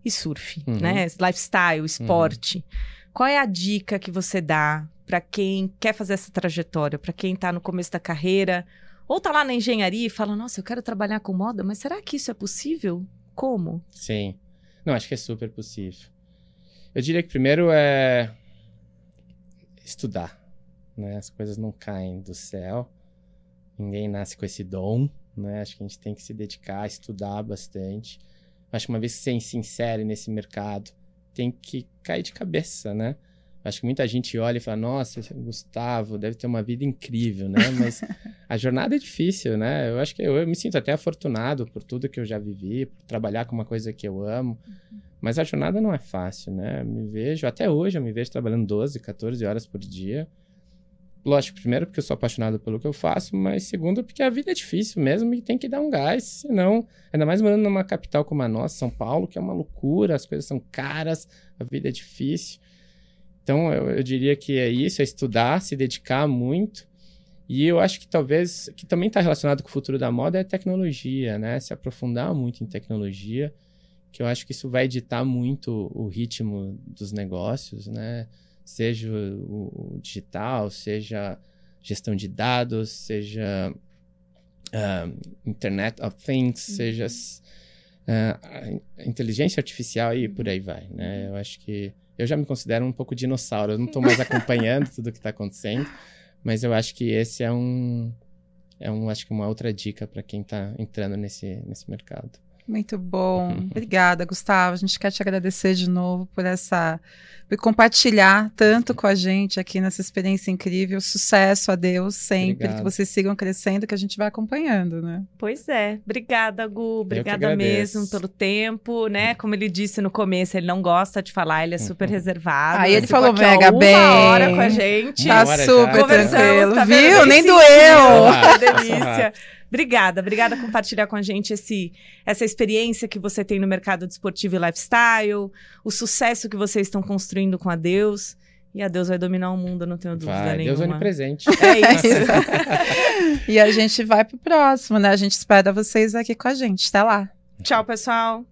e surf, Uhum. né? Lifestyle, esporte. Qual é a dica que você dá para quem quer fazer essa trajetória, para quem tá no começo da carreira ou tá lá na engenharia e fala: "Nossa, eu quero trabalhar com moda, mas será que isso é possível? Como?" Sim. Não, acho que é super possível. Eu diria que primeiro é estudar, né? As coisas não caem do céu. Ninguém nasce com esse dom, né? Acho que a gente tem que se dedicar a estudar bastante. Acho que uma vez que você se insere nesse mercado, tem que cair de cabeça, né? Acho que muita gente olha e fala, nossa, Gustavo deve ter uma vida incrível, né? Mas <laughs> a jornada é difícil, né? Eu acho que eu, eu, me sinto até afortunado por tudo que eu já vivi, por trabalhar com uma coisa que eu amo. Mas a jornada não é fácil, né? Me vejo, até hoje eu me vejo trabalhando 12, 14 horas por dia. Lógico, primeiro porque eu sou apaixonado pelo que eu faço, mas segundo porque a vida é difícil mesmo e tem que dar um gás, senão, ainda mais morando numa capital como a nossa, São Paulo, que é uma loucura, as coisas são caras, a vida é difícil. Então, eu, eu diria que é isso, é estudar, se dedicar muito. E eu acho que talvez, que também está relacionado com o futuro da moda, é tecnologia, né? Se aprofundar muito em tecnologia, que eu acho que isso vai editar muito o ritmo dos negócios, né? Seja o, o digital, seja gestão de dados, seja uh, Internet of Things, uhum. seja uh, inteligência artificial e por aí vai, né? Eu acho que eu já me considero um pouco dinossauro, eu não estou mais <laughs> acompanhando tudo que está acontecendo, mas eu acho que esse é um, é um, acho que uma outra dica para quem está entrando nesse, nesse mercado. Muito bom. Obrigada, Gustavo. A gente quer te agradecer de novo por essa por compartilhar tanto com a gente aqui nessa experiência incrível. Sucesso a Deus sempre, Obrigado. que vocês sigam crescendo, que a gente vai acompanhando, né? Pois é. Obrigada, Gu. Obrigada mesmo pelo tempo, né? Como ele disse no começo, ele não gosta de falar, ele é super reservado. Aí ele falou mega bem. Uma hora com a gente. Tá super tranquilo, tá viu? Nem doeu. Que delícia. Obrigada, obrigada por compartilhar com a gente esse, essa experiência que você tem no mercado desportivo e lifestyle, o sucesso que vocês estão construindo com a Deus. E a Deus vai dominar o mundo, não tenho dúvida vai, nenhuma. Deus onipresente. <laughs> É isso. e a gente vai pro próximo, né? A gente espera vocês aqui com a gente. Até lá. Tchau, pessoal.